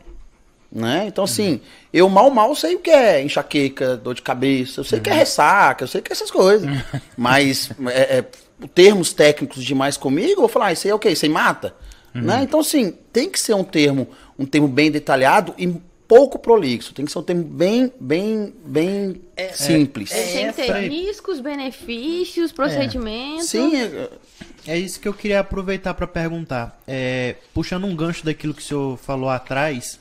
Né? Então, assim, uhum. eu mal, mal sei o que é enxaqueca, dor de cabeça, eu sei o uhum. que é uhum. ressaca, eu sei o que é essas coisas. Mas é, é, termos técnicos demais comigo, eu vou falar, ah, isso aí é o quê? Isso aí mata? Uhum. Né? Então, assim, tem que ser um termo, um termo bem detalhado e pouco prolixo. Tem que ser um termo bem, bem, bem é, simples. É, tem que ter riscos, benefícios, procedimentos. Sim, é, é isso que eu queria aproveitar para perguntar. É, puxando um gancho daquilo que o senhor falou atrás,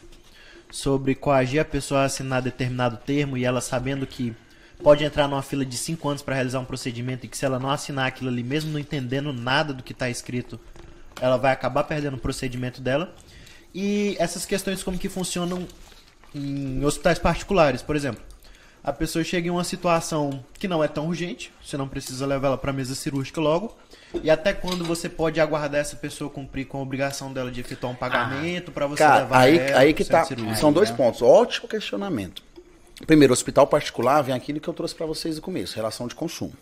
sobre coagir a pessoa a assinar determinado termo e ela sabendo que pode entrar numa fila de 5 anos para realizar um procedimento e que se ela não assinar aquilo ali, mesmo não entendendo nada do que está escrito, ela vai acabar perdendo o procedimento dela. E essas questões como que funcionam em hospitais particulares, por exemplo. A pessoa chega em uma situação que não é tão urgente, você não precisa levar ela para mesa cirúrgica logo. E até quando você pode aguardar essa pessoa cumprir com a obrigação dela de efetuar um pagamento para você Cara, levar aí, ela aí que tá. cirúrgico? São dois pontos. Ótimo questionamento. Primeiro, hospital particular vem aquilo que eu trouxe para vocês no começo, relação de consumo.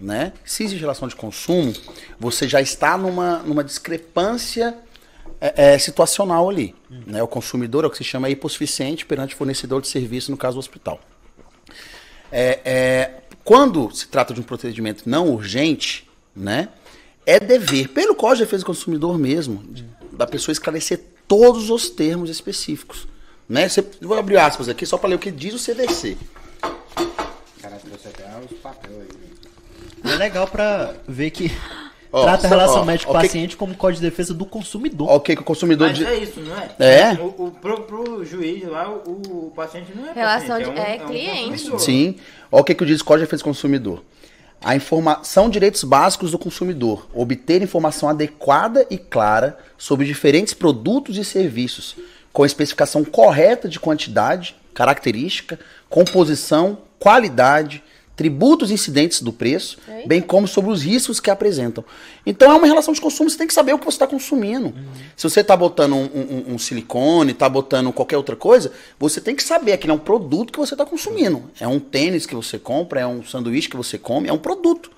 Né? Se existe relação de consumo, você já está numa, numa discrepância é, é, situacional ali. Né? O consumidor é o que se chama hipossuficiente perante o fornecedor de serviço, no caso do hospital. É, é, quando se trata de um procedimento não urgente, né, é dever, pelo Código de Defesa do Consumidor mesmo, de- da pessoa esclarecer todos os termos específicos. Né? Você, vou abrir aspas aqui só para ler o que diz o CDC. Os papéis aí. E é legal pra ver que Ó, trata a relação médico-paciente como código de defesa do consumidor. Ó, O que, o consumidor Mas diz. é isso, não é? É. O, o, pro, pro juiz lá, o, o paciente não é Relação paciente, de- um- é um cliente. consumidor. Sim. Olha o que, que diz o Código de Defesa do Consumidor. A informação direitos básicos do consumidor. Obter informação adequada e clara sobre diferentes produtos e serviços, com especificação correta de quantidade, característica, composição, qualidade, tributos incidentes do preço, Eita. bem como sobre os riscos que apresentam. Então é uma relação de consumo, você tem que saber o que você está consumindo. Se você está botando um, um- um silicone, está botando qualquer outra coisa, você tem que saber que é um produto que você está consumindo. É um tênis que você compra, é um sanduíche que você come, é um produto.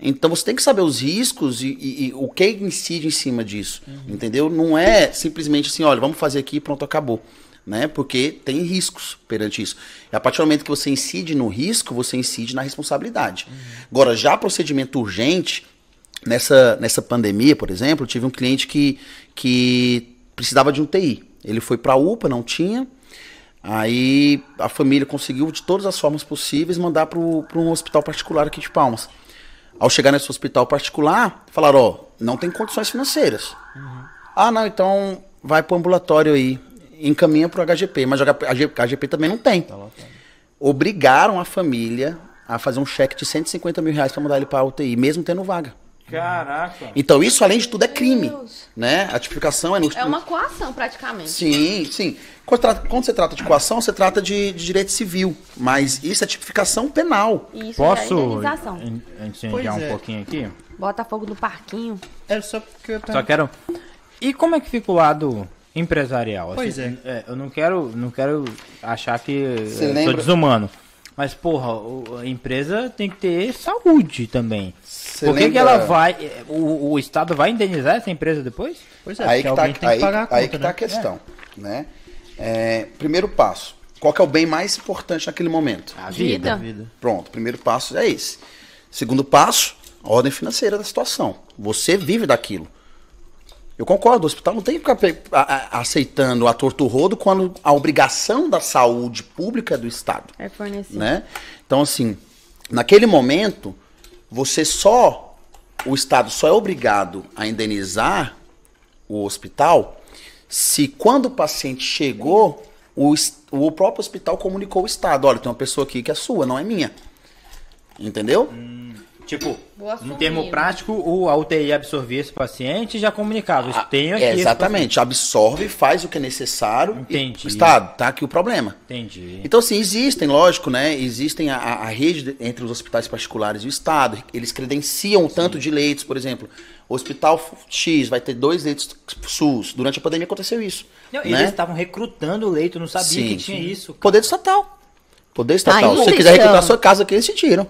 Então você tem que saber os riscos e, e- e o que incide em cima disso. Entendeu? Não é simplesmente assim, olha, vamos fazer aqui e pronto, acabou. Né? Porque tem riscos perante isso. E a partir do momento que você incide no risco, você incide na responsabilidade. Agora, já procedimento urgente, nessa, nessa pandemia, por exemplo, tive um cliente que, que precisava de um TI. Ele foi para a UPA, não tinha. Aí a família conseguiu, de todas as formas possíveis, mandar para um hospital particular aqui de Palmas. Ao chegar nesse hospital particular, falaram: Ó, não tem condições financeiras. Ah, não, então vai para o ambulatório aí. Encaminha para o HGP. Mas o HGP também não tem. Obrigaram a família a fazer um cheque de 150 mil reais para mandar ele para a UTI, mesmo tendo vaga. Caraca. Então, isso, além de tudo, é crime. Deus. Né? A tipificação é no. É uma coação, praticamente. Sim, sim. Quando, você trata de coação, você trata de, de direito civil. Mas isso é tipificação penal. E isso é Posso Pois incendiar um é. pouquinho aqui? Bota fogo no parquinho. É só porque eu Só quero. E como é que fica o lado empresarial? Pois Assim, Eu não quero, não quero achar que Você eu sou desumano. Mas, porra, a empresa tem que ter saúde também. Você Por que, que lembra- ela vai. O, o Estado vai indenizar essa empresa depois? Pois é, aí que tá, aí, que pagar a conta, aí que tá né? a questão. Né? É, primeiro passo. Qual que é o bem mais importante naquele momento? A Vida. Vida. Pronto, primeiro passo é esse. Segundo passo, a ordem financeira da situação. Você vive daquilo. Eu concordo, o hospital não tem que ficar aceitando a torto rodo quando a obrigação da saúde pública é do Estado. É fornecido. né? Então, assim, naquele momento, você só, o Estado só é obrigado a indenizar o hospital se quando o paciente chegou, o, o próprio hospital comunicou ao Estado, olha, tem uma pessoa aqui que é sua, não é minha. Entendeu? Tipo, no termo prático, o, a UTI absorvia esse paciente e já comunicava. Eu tenho aqui. Exatamente, absorve, faz o que é necessário. Entendi. E, Estado, tá aqui o problema. Entendi. Então, assim, existem, lógico, né? Existem a, a- a rede de- entre os hospitais particulares e o Estado. Eles credenciam o tanto de leitos, por exemplo. O hospital X vai ter dois leitos SUS. Durante a pandemia aconteceu isso. Não, né? Eles estavam recrutando o leito, não sabia Sim, que tinha sim. isso. Poder estatal. Poder estatal. Ainda Se você quiser recrutar estão. sua casa aqui, eles te tiram.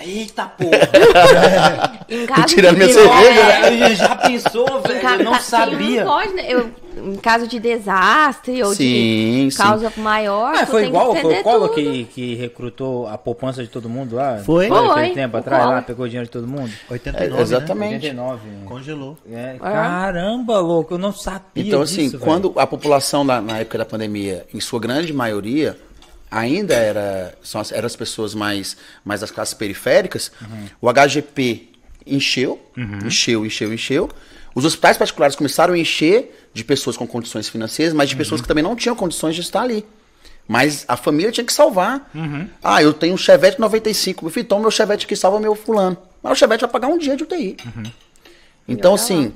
Eita porra! Caso tirando minha cerveja, É, eu já pensou, velho? ca- Eu não sabia. Não pode, né? Eu, em caso de desastre ou Sim, de sim. causa maior, Ah, tu foi tem igual, que foi o Collor que, que recrutou a poupança de todo mundo lá? Foi. Foi aquele tempo o atrás lá, Collor. pegou dinheiro de todo mundo? 89, É, exatamente. 89. né? Congelou. É, caramba, louco, eu não sabia Então, assim, disso, velho. quando a população na, na época da pandemia, em sua grande maioria, ainda era, são as, eram as pessoas mais, mais das classes periféricas, o HGP encheu, encheu, encheu, encheu. Os hospitais particulares começaram a encher de pessoas com condições financeiras, mas de pessoas que também não tinham condições de estar ali. Mas a família tinha que salvar. Ah, eu tenho um Chevette 95. Meu filho, toma meu Chevette aqui, salva meu fulano. Mas o Chevette vai pagar um dia de UTI. Então, olha assim,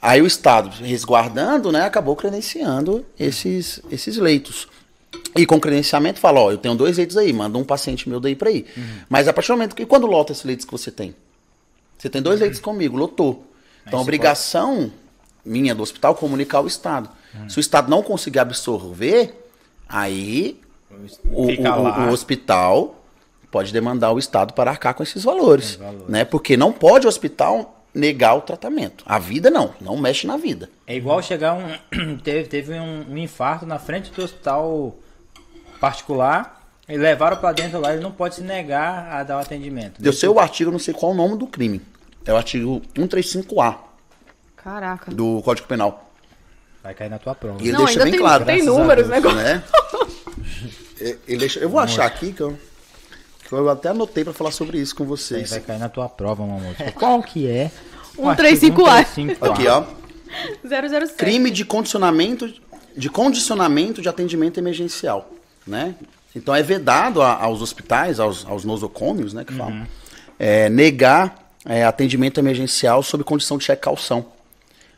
aí o Estado, resguardando, né, acabou credenciando esses, esses leitos. E com credenciamento fala, ó, eu tenho dois leitos aí, manda um paciente meu daí pra ir. Mas a partir do momento que, quando lota esses leitos que você tem? Você tem dois leitos comigo, lotou. Então a obrigação minha do hospital é comunicar ao Estado. Se o Estado não conseguir absorver, aí o, o- o hospital pode demandar o Estado para arcar com esses valores. Valores. Né? Porque não pode o hospital negar o tratamento. A vida não, não mexe na vida. É igual chegar um. Teve, teve um, um infarto na frente do hospital particular. E levaram pra dentro lá, ele não pode se negar a dar o atendimento. Eu sei o artigo, não sei qual é o nome do crime. É o artigo 135A Caraca. do Código Penal. Vai cair na tua prova. E ele Não, deixa ainda bem tem, claro. tem a números, Deus. né? né? Ele deixa, eu vou achar aqui que eu, eu até anotei pra falar sobre isso com Aí vocês. vai cair na tua prova, meu amor. Qual que é? O 135A. artigo 135A. Aqui, ó. 007. Crime de condicionamento de condicionamento de atendimento emergencial, né? Então é vedado a- aos hospitais, aos, aos nosocômios, né, que falam, Uhum. é, negar é, atendimento emergencial sob condição de cheque calção,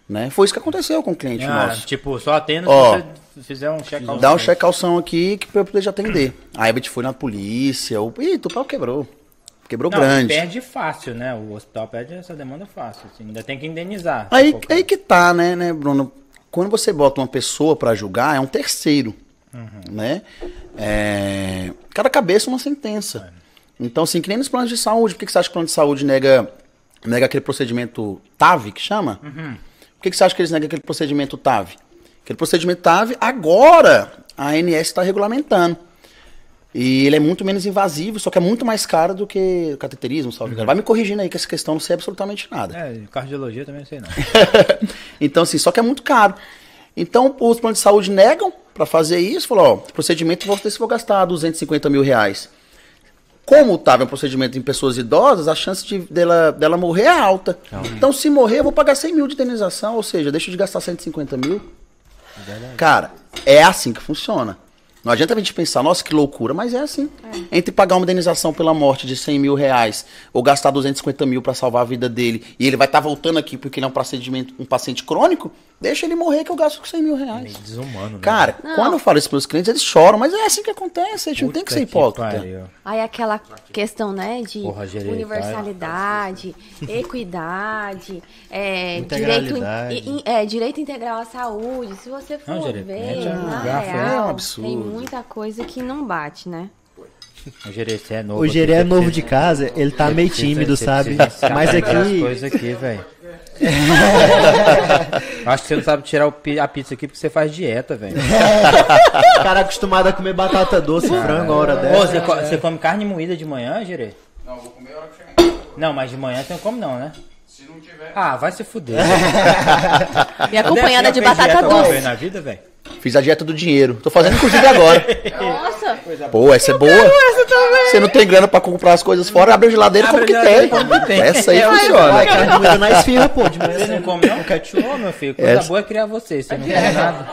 né? Foi isso que aconteceu com o cliente Ah, nosso. tipo, só atendo Ó, se fizer um check out. Dá um cheque calção aqui que pra eu poder te atender. Aí a gente foi na polícia, o, ih, teu pau quebrou. Quebrou Não, grande. perde fácil, né? O hospital perde essa demanda fácil. assim, ainda tem que indenizar. Aí, aí que tá, né, né, Bruno? Quando você bota uma pessoa pra julgar, é um terceiro, né? É, Cada cabeça uma sentença. Então, assim, que nem nos planos de saúde. Por que, que você acha que o plano de saúde nega, nega aquele procedimento TAV, que chama? Por que, que você acha que eles negam aquele procedimento TAV? Aquele procedimento TAV, agora a ANS está regulamentando. E ele é muito menos invasivo, só que é muito mais caro do que o cateterismo, salve engano. Vai me corrigindo aí que essa questão não sei absolutamente nada. É, cardiologia também não sei não. então, assim, só que é muito caro. Então, os planos de saúde negam para fazer isso. Falou, ó, procedimento, vou, se vou gastar 250 mil reais. Como estava um procedimento em pessoas idosas, a chance de, dela, dela morrer é alta. Então, se morrer, eu vou pagar 100 mil de indenização, ou seja, deixo de gastar 150 mil. Cara, é assim que funciona. Não adianta a gente pensar, nossa, que loucura, mas é assim. Entre pagar uma indenização pela morte de 100 mil reais ou gastar 250 mil para salvar a vida dele e ele vai estar voltando aqui porque ele é um procedimento, um paciente crônico, deixa ele morrer que eu gasto com 100 mil reais. Meio desumano, né? Cara, quando eu falo isso para os clientes, eles choram, mas é assim que acontece, a gente não tem que Puta ser hipócrita. pariu. Aí aquela questão, né, de Porra, gerei, universalidade, equidade, é, direito, é, direito integral à saúde. Se você for Não, gerei, ver, aí. É um absurdo. Muita coisa que não bate, né? O Gerecê é novo. O Gerê é novo de casa, ele tá meio tímido, sabe? Mas as aqui, coisas aqui, velho. Acho que você não sabe tirar a pizza aqui porque você faz dieta, velho. o cara acostumado a comer batata doce e frango a hora Ô, dessa. você, co- você come carne moída de manhã, Gerê? Não, vou comer a hora que chegar. Não, mas de manhã você não come não, né? Se não tiver. Ah, vai se fuder. E acompanhada de batata doce. vez na vida, velho? Fiz a dieta do dinheiro. Tô fazendo inclusive agora. Nossa, Pô, essa é boa. Você não tem grana pra comprar as coisas fora, abre a geladeira Abre come o a que geladeira tem. e come o que tem. Essa aí É, funciona. Carne moída na esfirra, pô, de manhã. Você não come não? Ô, meu filho, coisa Essa- boa é criar você, você não come nada.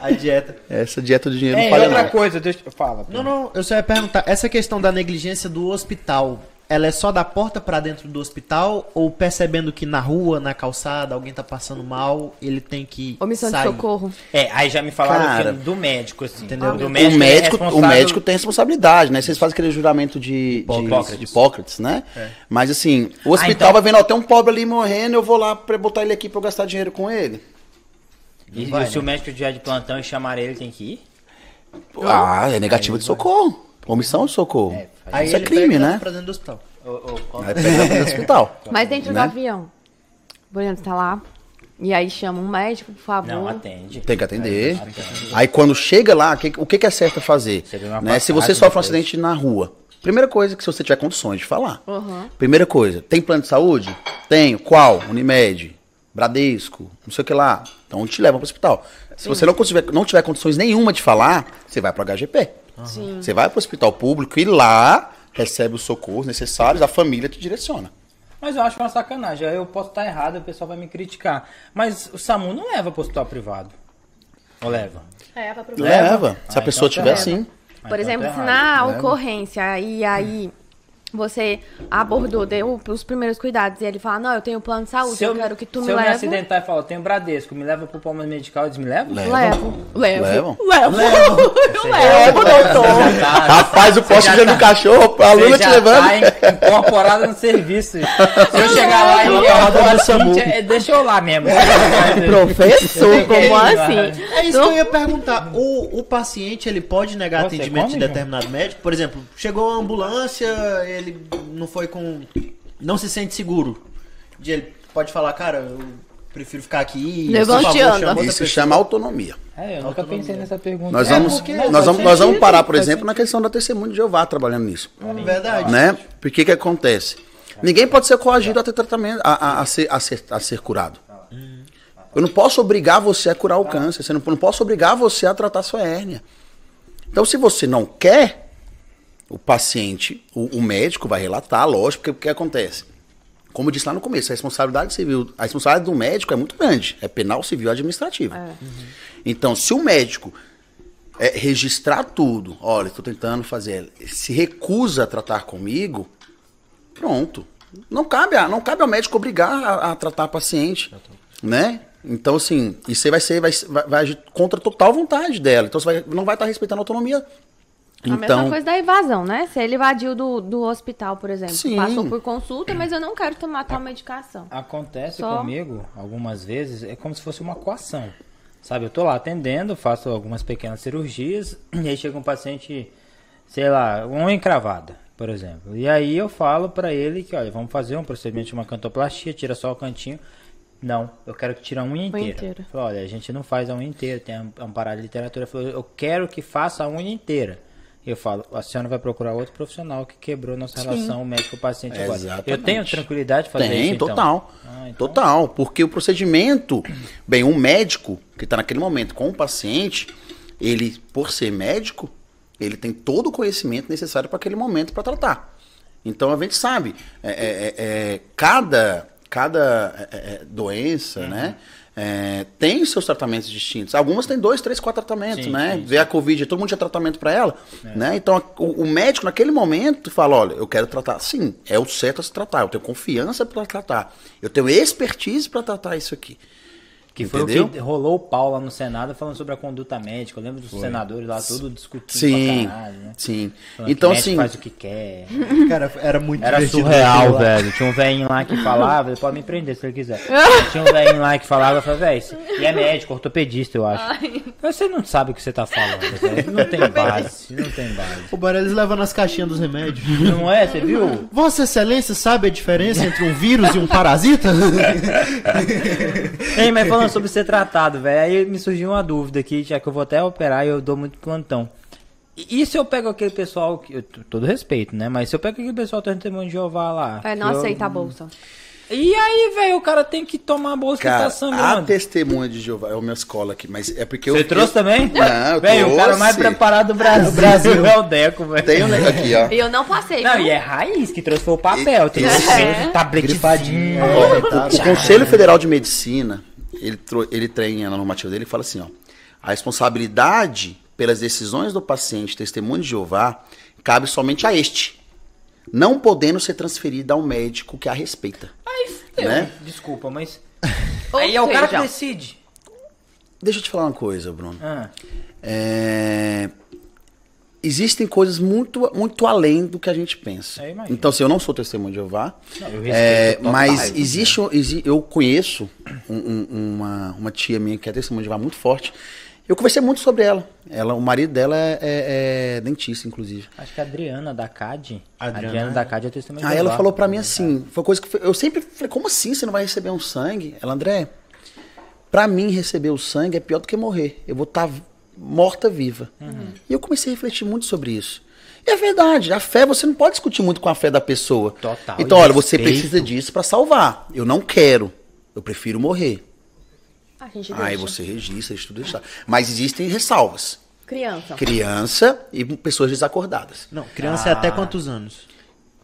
A dieta. Essa dieta do dinheiro É, não e falha outra não. coisa, deixa eu falar. Não, não, eu só ia perguntar, essa questão da negligência do hospital, ela é só da porta pra dentro do hospital ou percebendo que na rua, na calçada, alguém tá passando mal, ele tem que omissão de sair? socorro. É, aí já me falaram Cara, do médico, assim. Entendeu? Do O médico, é médico, o responsável- médico tem responsabilidade, né? Vocês fazem aquele juramento de, de, Hipócrates. de Hipócrates, né? Mas assim, o hospital então- vai vendo, ó, tem um pobre ali morrendo, eu vou lá pra botar ele aqui pra eu gastar dinheiro com ele. E, vai, se né? o médico tiver de plantão e chamar ele, tem que ir? Ah, é negativa de socorro. Omissão de socorro. Aí Isso é crime, né? pra dentro do hospital. Aí pega no hospital. Mas dentro do Né? avião, por exemplo, tá lá, e aí chama um médico, por favor. Não, atende. Tem que atender. Aí quando chega lá, que- o que, que é certo fazer? Né? Se você sofre um depois. acidente na rua, primeira coisa que se você tiver condições de falar. Uhum. Primeira coisa, tem plano de saúde? Tenho. Qual? Unimed, Bradesco, não sei o que lá. Então te leva para o hospital. Se você não tiver, não tiver condições nenhuma de falar, você vai para o HGP. Você vai para o hospital público e lá recebe os socorros necessários, a família te direciona. Mas eu acho uma sacanagem. Eu posso estar errado, o pessoal vai me criticar. Mas o SAMU não leva pro hospital privado. Ou leva? Pra Leva. Se a Ah, pessoa então tiver tá. sim. Ah, Por então exemplo, tá se na Leva. ocorrência e aí você abordou, deu os primeiros cuidados, e ele fala, não, eu tenho plano de saúde, Se eu, eu, quero que tu se me eu me leve. acidentar e falar, eu tenho Bradesco, me leva pro Palmas Medical, eles me levam? Levo. Levo. Levam? Levo. Eu levo, doutor. Rapaz, o poste já já tá- no cachorro, a Lula te levando. tá in- incorporada no serviço. Se eu chegar lá e eu rodando a do SAMU. É, deixa eu lá mesmo. Professor, como assim? É isso que eu ia perguntar. O, o paciente, ele pode negar Você atendimento come, de determinado médico? Por exemplo, chegou a ambulância, ele não foi com... Não se sente seguro. De Ele pode falar, cara, eu prefiro ficar aqui. Outra Isso se chama autonomia. É, eu nunca pensei nessa pergunta. Nós É, vamos, porque nós faz vamos, nós vamos parar, por exemplo, na questão da testemunha de Jeová trabalhando nisso. Verdade. Né? Porque que acontece? Ninguém pode ser coagido a ter tratamento, a, a- a ser, a, ser, a ser curado. Eu não posso obrigar você a curar o câncer. Você não, não posso obrigar você a tratar sua hérnia. Então, se você não quer, o paciente, o, o médico vai relatar, lógico, porque o que acontece? Como eu disse lá no começo, a responsabilidade civil, a responsabilidade do médico é muito grande. É penal, civil e administrativo. Então, se o médico é, registrar tudo, olha, estou tentando fazer, se recusa a tratar comigo, pronto. Não cabe, a- não cabe ao médico obrigar a, a tratar a paciente, né? Então, assim, isso aí vai ser, vai, vai, vai agir contra a total vontade dela. Então, você vai- não vai estar respeitando a autonomia. A mesma coisa da evasão, né? Se ele evadiu do, do hospital, por exemplo, Sim. passou por consulta, mas eu não quero tomar tal medicação. Acontece Só- comigo, algumas vezes, é como se fosse uma coação. Sabe, eu tô lá atendendo, faço algumas pequenas cirurgias, e aí chega um paciente, sei lá, uma encravada, por exemplo. E aí eu falo pra ele que, olha, vamos fazer um procedimento de uma cantoplastia, tira só o cantinho. Não, eu quero que tire a unha inteira. inteira. Falei, olha, a gente não faz a unha inteira, tem amparado de literatura. Falou, eu quero que faça a unha inteira. Eu falo, a senhora vai procurar outro profissional que quebrou nossa relação médico-paciente agora. Eu Exatamente. tenho tranquilidade de fazer Tem, isso, então? total. Ah, então- Total. Porque o procedimento, bem, um médico que está naquele momento com o paciente, ele, por ser médico, ele tem todo o conhecimento necessário para aquele momento para tratar. Então a gente sabe, é, é, é, é, cada, cada é, é, doença, Uhum. né? É, tem seus tratamentos distintos. Algumas têm dois, três, quatro tratamentos, Sim, né? sim, É. Vê a Covid, todo mundo tinha tratamento para ela, né? Então o, o médico naquele momento fala, olha, eu quero tratar, sim, é o certo a se tratar, eu tenho confiança para tratar, eu tenho expertise para tratar isso aqui. Que foi Entendeu? o que rolou o pau lá no Senado falando sobre a conduta médica. Eu lembro dos senadores lá tudo discutindo Sim, caralho, né? sim. Falando Então assim, faz o que quer. Cara, era muito Era surreal, velho. Tinha um velhinho lá que falava, ele pode me prender se ele quiser. Tinha um velhinho lá que falava, eu falava, velho, isso- e é médico, ortopedista, eu acho. Você não sabe o que você tá falando, velho. Não tem base, não tem base. O Barelli levando as caixinhas dos remédios. Não é, você viu? Vossa Excelência sabe a diferença entre um vírus e um parasita? Ei, mas falando sobre ser tratado, velho, aí me surgiu uma dúvida aqui, já que eu vou até operar e eu dou muito plantão. E, e se eu pego aquele pessoal, que, eu- todo respeito, né? Mas se eu pego aquele pessoal do testemunho de Jeová lá. É, não que eu- aceita a bolsa. E aí, velho, o cara tem que tomar a bolsa que cara, tá a sangrando. testemunha de Jeová é uma escola aqui, mas é porque Você eu trouxe eu, também? Não, eu Velho, o cara mais trouxe. preparado do Brasil, Brasil é o Deco, velho. Tem um aqui, ó. E eu não passei, Não, viu? e é raiz que trouxe foi o papel. Tem Esse- esse tabletifadinho. O Conselho Federal de Medicina, ele, ele tem na normativa dele, fala assim, ó, a responsabilidade pelas decisões do paciente testemunho de Jeová cabe somente a este, não podendo ser transferida ao médico que a respeita. Aí, fudeu. Né? Desculpa, mas... Aí é o cara que decide. Deixa eu te falar uma coisa, Bruno. Ah, É, Existem coisas muito, muito além do que a gente pensa. Imagino. Então, se eu não sou testemunho de Jeová, Não, é, mas né? existe, exi- eu conheço um- um- uma, uma tia minha que é testemunha de Jeová muito forte. Eu conversei muito sobre ela. ela o marido dela é, é- é dentista, inclusive. acho que a Adriana da CAD. Adriana. Adriana, da CAD é testemunha Aí de ela falou pra mim assim, foi coisa que foi- eu sempre falei, como assim você não vai receber um sangue? Ela, André, pra mim receber o sangue é pior do que morrer. Eu vou estar morta viva. E eu comecei a refletir muito sobre isso. E é verdade, a fé, você não pode discutir muito com a fé da pessoa. Total, Então, olha, você precisa disso pra salvar. Eu não quero. Eu prefiro morrer. A gente Aí deixa. você registra, isso tudo isso. Mas existem ressalvas. Criança. Criança e pessoas desacordadas. Não, criança é até quantos anos?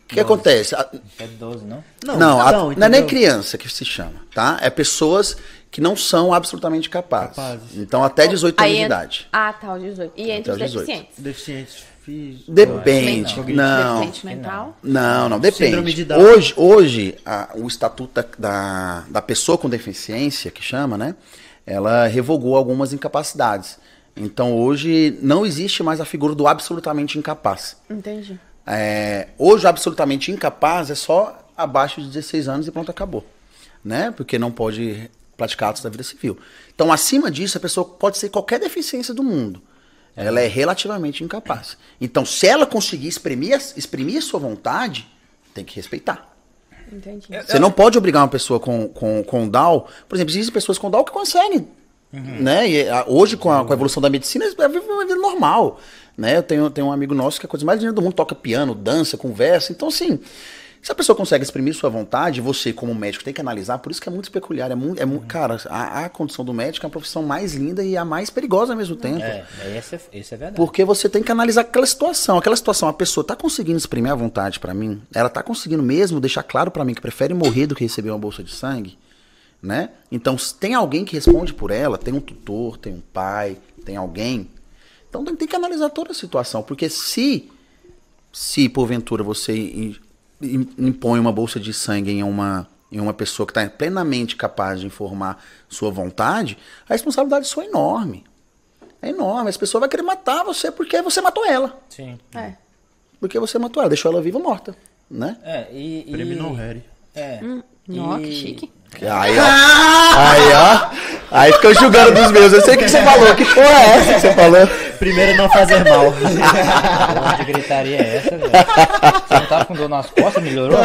O que acontece? A- É 12, não? Não, Não, a- não, não, é nem criança que se chama, tá? É pessoas que não são absolutamente capazes. Capazes. Então, até 18 anos de idade. Ah, tá, os 18. E entre Até os os 18. deficientes. Deficientes Fiz. Depende. Não. Deficiente mental. Não, não, Síndrome depende. de Down. Hoje, hoje a- o estatuto da, da, da pessoa com deficiência, que chama, né? Ela revogou algumas incapacidades. Então hoje não existe mais a figura do absolutamente incapaz. Entendi. É, hoje, o absolutamente incapaz é só abaixo de 16 anos e pronto, acabou. Né? Porque não pode praticar atos da vida civil. Então, acima disso, a pessoa pode ser qualquer deficiência do mundo. Ela é relativamente incapaz. Então, se ela conseguir exprimir, exprimir a sua vontade, tem que respeitar. Entendi. Você não pode obrigar uma pessoa com, com, com Down. Por exemplo, existem pessoas com Down que conseguem. Né? E, hoje, com a, com a evolução da medicina, é uma vida normal. Né? Eu tenho, tenho um amigo nosso que é a coisa mais linda do mundo, toca piano, dança, conversa. Então, assim, se a pessoa consegue exprimir sua vontade, você, como médico, tem que analisar. Por isso que é muito peculiar. É muito, é cara, a, a condição do médico é a profissão mais linda e a mais perigosa ao mesmo tempo. É, esse é, esse é verdade. Porque você tem que analisar aquela situação. Aquela situação, a pessoa tá conseguindo exprimir a vontade pra mim, ela tá conseguindo mesmo deixar claro pra mim que prefere morrer do que receber uma bolsa de sangue, né? Então, se tem alguém que responde por ela, tem um tutor, tem um pai, tem alguém. Então, tem, que analisar toda a situação, porque se se porventura você impõe uma bolsa de sangue em uma em uma pessoa que está plenamente capaz de informar sua vontade, a responsabilidade sua é enorme. É enorme. As pessoas vão querer matar você porque você matou ela. Sim. É. Porque você matou ela, deixou ela viva ou morta. Né? É, e. e- Prêmio não Harry. É. E- que chique. Aí, ó. Aí, ó. Aí ficou julgando dos meus. Eu sei o que você falou. Que porra é essa que você falou? Primeiro não fazer mal. Porra de gritaria é essa, velho? Você não tava com dor nas costas, melhorou?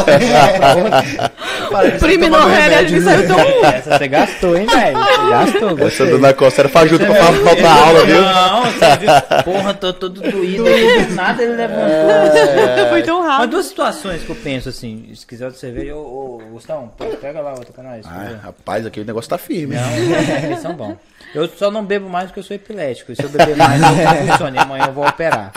Prime no Harry, que saiu tão Essa você gastou, hein, velho? Você gastou, Essa gostei. dona Costa era fajuta pra fa- faltar aula, viu? Não, você viu? Porra, tô todo doído aqui, do nada ele levantou. Foi tão Mas rápido. duas situações que eu penso assim, se quiser outra cerveja, ô, ô Gustavo, pega lá nós. por Ah, rapaz, aqui o negócio tá firme. Não, eles são bons. Eu só não bebo mais porque eu sou epilético. E se eu beber mais, eu não funciona. E amanhã eu vou operar.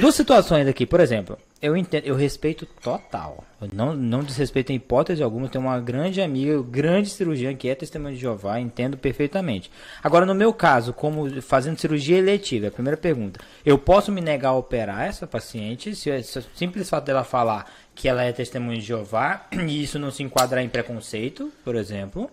Duas situações aqui. Por exemplo, eu entendo, eu respeito total. Eu não, não desrespeito em hipótese alguma. Tenho uma grande amiga, grande cirurgiã que é testemunha de Jeová. Entendo perfeitamente. Agora, no meu caso, como fazendo cirurgia eletiva, a primeira pergunta. Eu posso me negar a operar essa paciente se, se o simples fato dela falar que ela é testemunha de Jeová e isso não se enquadrar em preconceito, por exemplo.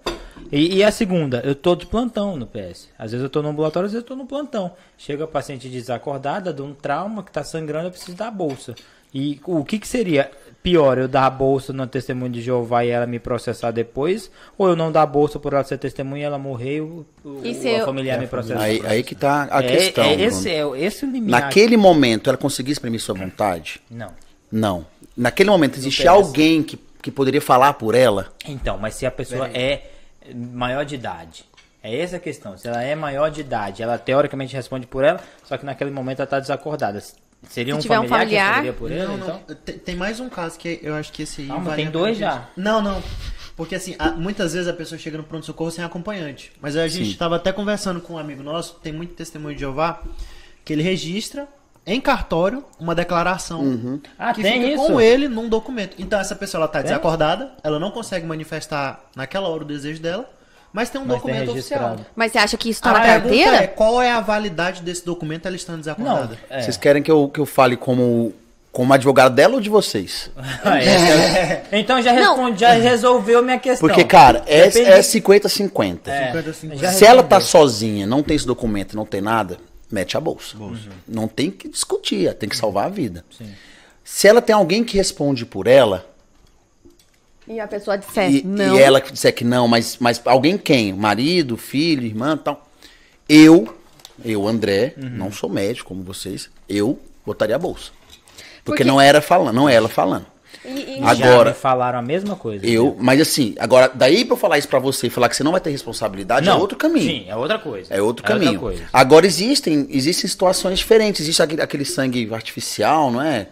E, e a segunda, eu tô de plantão no PS. Às vezes eu tô no ambulatório, às vezes eu tô no plantão. Chega a paciente desacordada, de um trauma que tá sangrando, eu preciso dar bolsa. E o que que seria pior, eu dar a bolsa no testemunho de Jeová e ela me processar depois? Ou eu não dar a bolsa por ela ser testemunha e ela morrer e o, o, E o se eu- familiar me processar? Aí, aí que tá a é, questão. é esse, é esse o limiar. Naquele momento, ela conseguia exprimir sua vontade? Não. Não. Naquele momento, existe alguém que, que poderia falar por ela? Então, mas se a pessoa é maior de idade. É essa a questão. Se ela é maior de idade, ela teoricamente responde por ela, só que naquele momento ela está desacordada. Seria Se um tiver um familiar, familiar- que responderia por ela, Não, então? não. Tem, tem mais um caso que eu acho que esse aí. Calma, vale tem dois já. Não, não. Porque assim, a- muitas vezes a pessoa chega no pronto-socorro sem acompanhante. Mas a gente estava até conversando com um amigo nosso, tem muito testemunho de Jeová, que ele registra em cartório uma declaração Ah, que tem fica isso? com ele num documento. Então essa pessoa ela tá Tem? desacordada, ela não consegue manifestar naquela hora o desejo dela, mas tem um Mas tem documento registrado. oficial. Mas você acha que isso tá A na pergunta carteira? é qual é a validade desse documento ela estando Não. desacordada? É. Vocês querem que eu, que eu fale como, como advogado dela ou de vocês? Ah, é. Então já, Não. responde, já resolveu minha questão. Porque, cara, é, Depende- é 50-50. É, 50-50. já Se ela tá sozinha, não tem esse documento, não tem nada, mete a bolsa. Não tem que discutir, tem que salvar a vida. Sim. Se ela tem alguém que responde por ela, E a pessoa disser e, não. e ela disser que não, mas, mas alguém quem? Marido, filho, irmã tal. Eu, eu, André, Uhum. não sou médico como vocês, eu botaria a bolsa. Porque, Porque- não era falando, não é ela falando. E- e- Agora- falaram a mesma coisa. Eu, mas assim, agora, daí pra eu falar isso pra você e falar que você não vai ter responsabilidade, é outro caminho. Sim, é outra coisa. É outro outra caminho. coisa. Agora existem, existem situações diferentes. Existe aquele, sangue artificial, não é?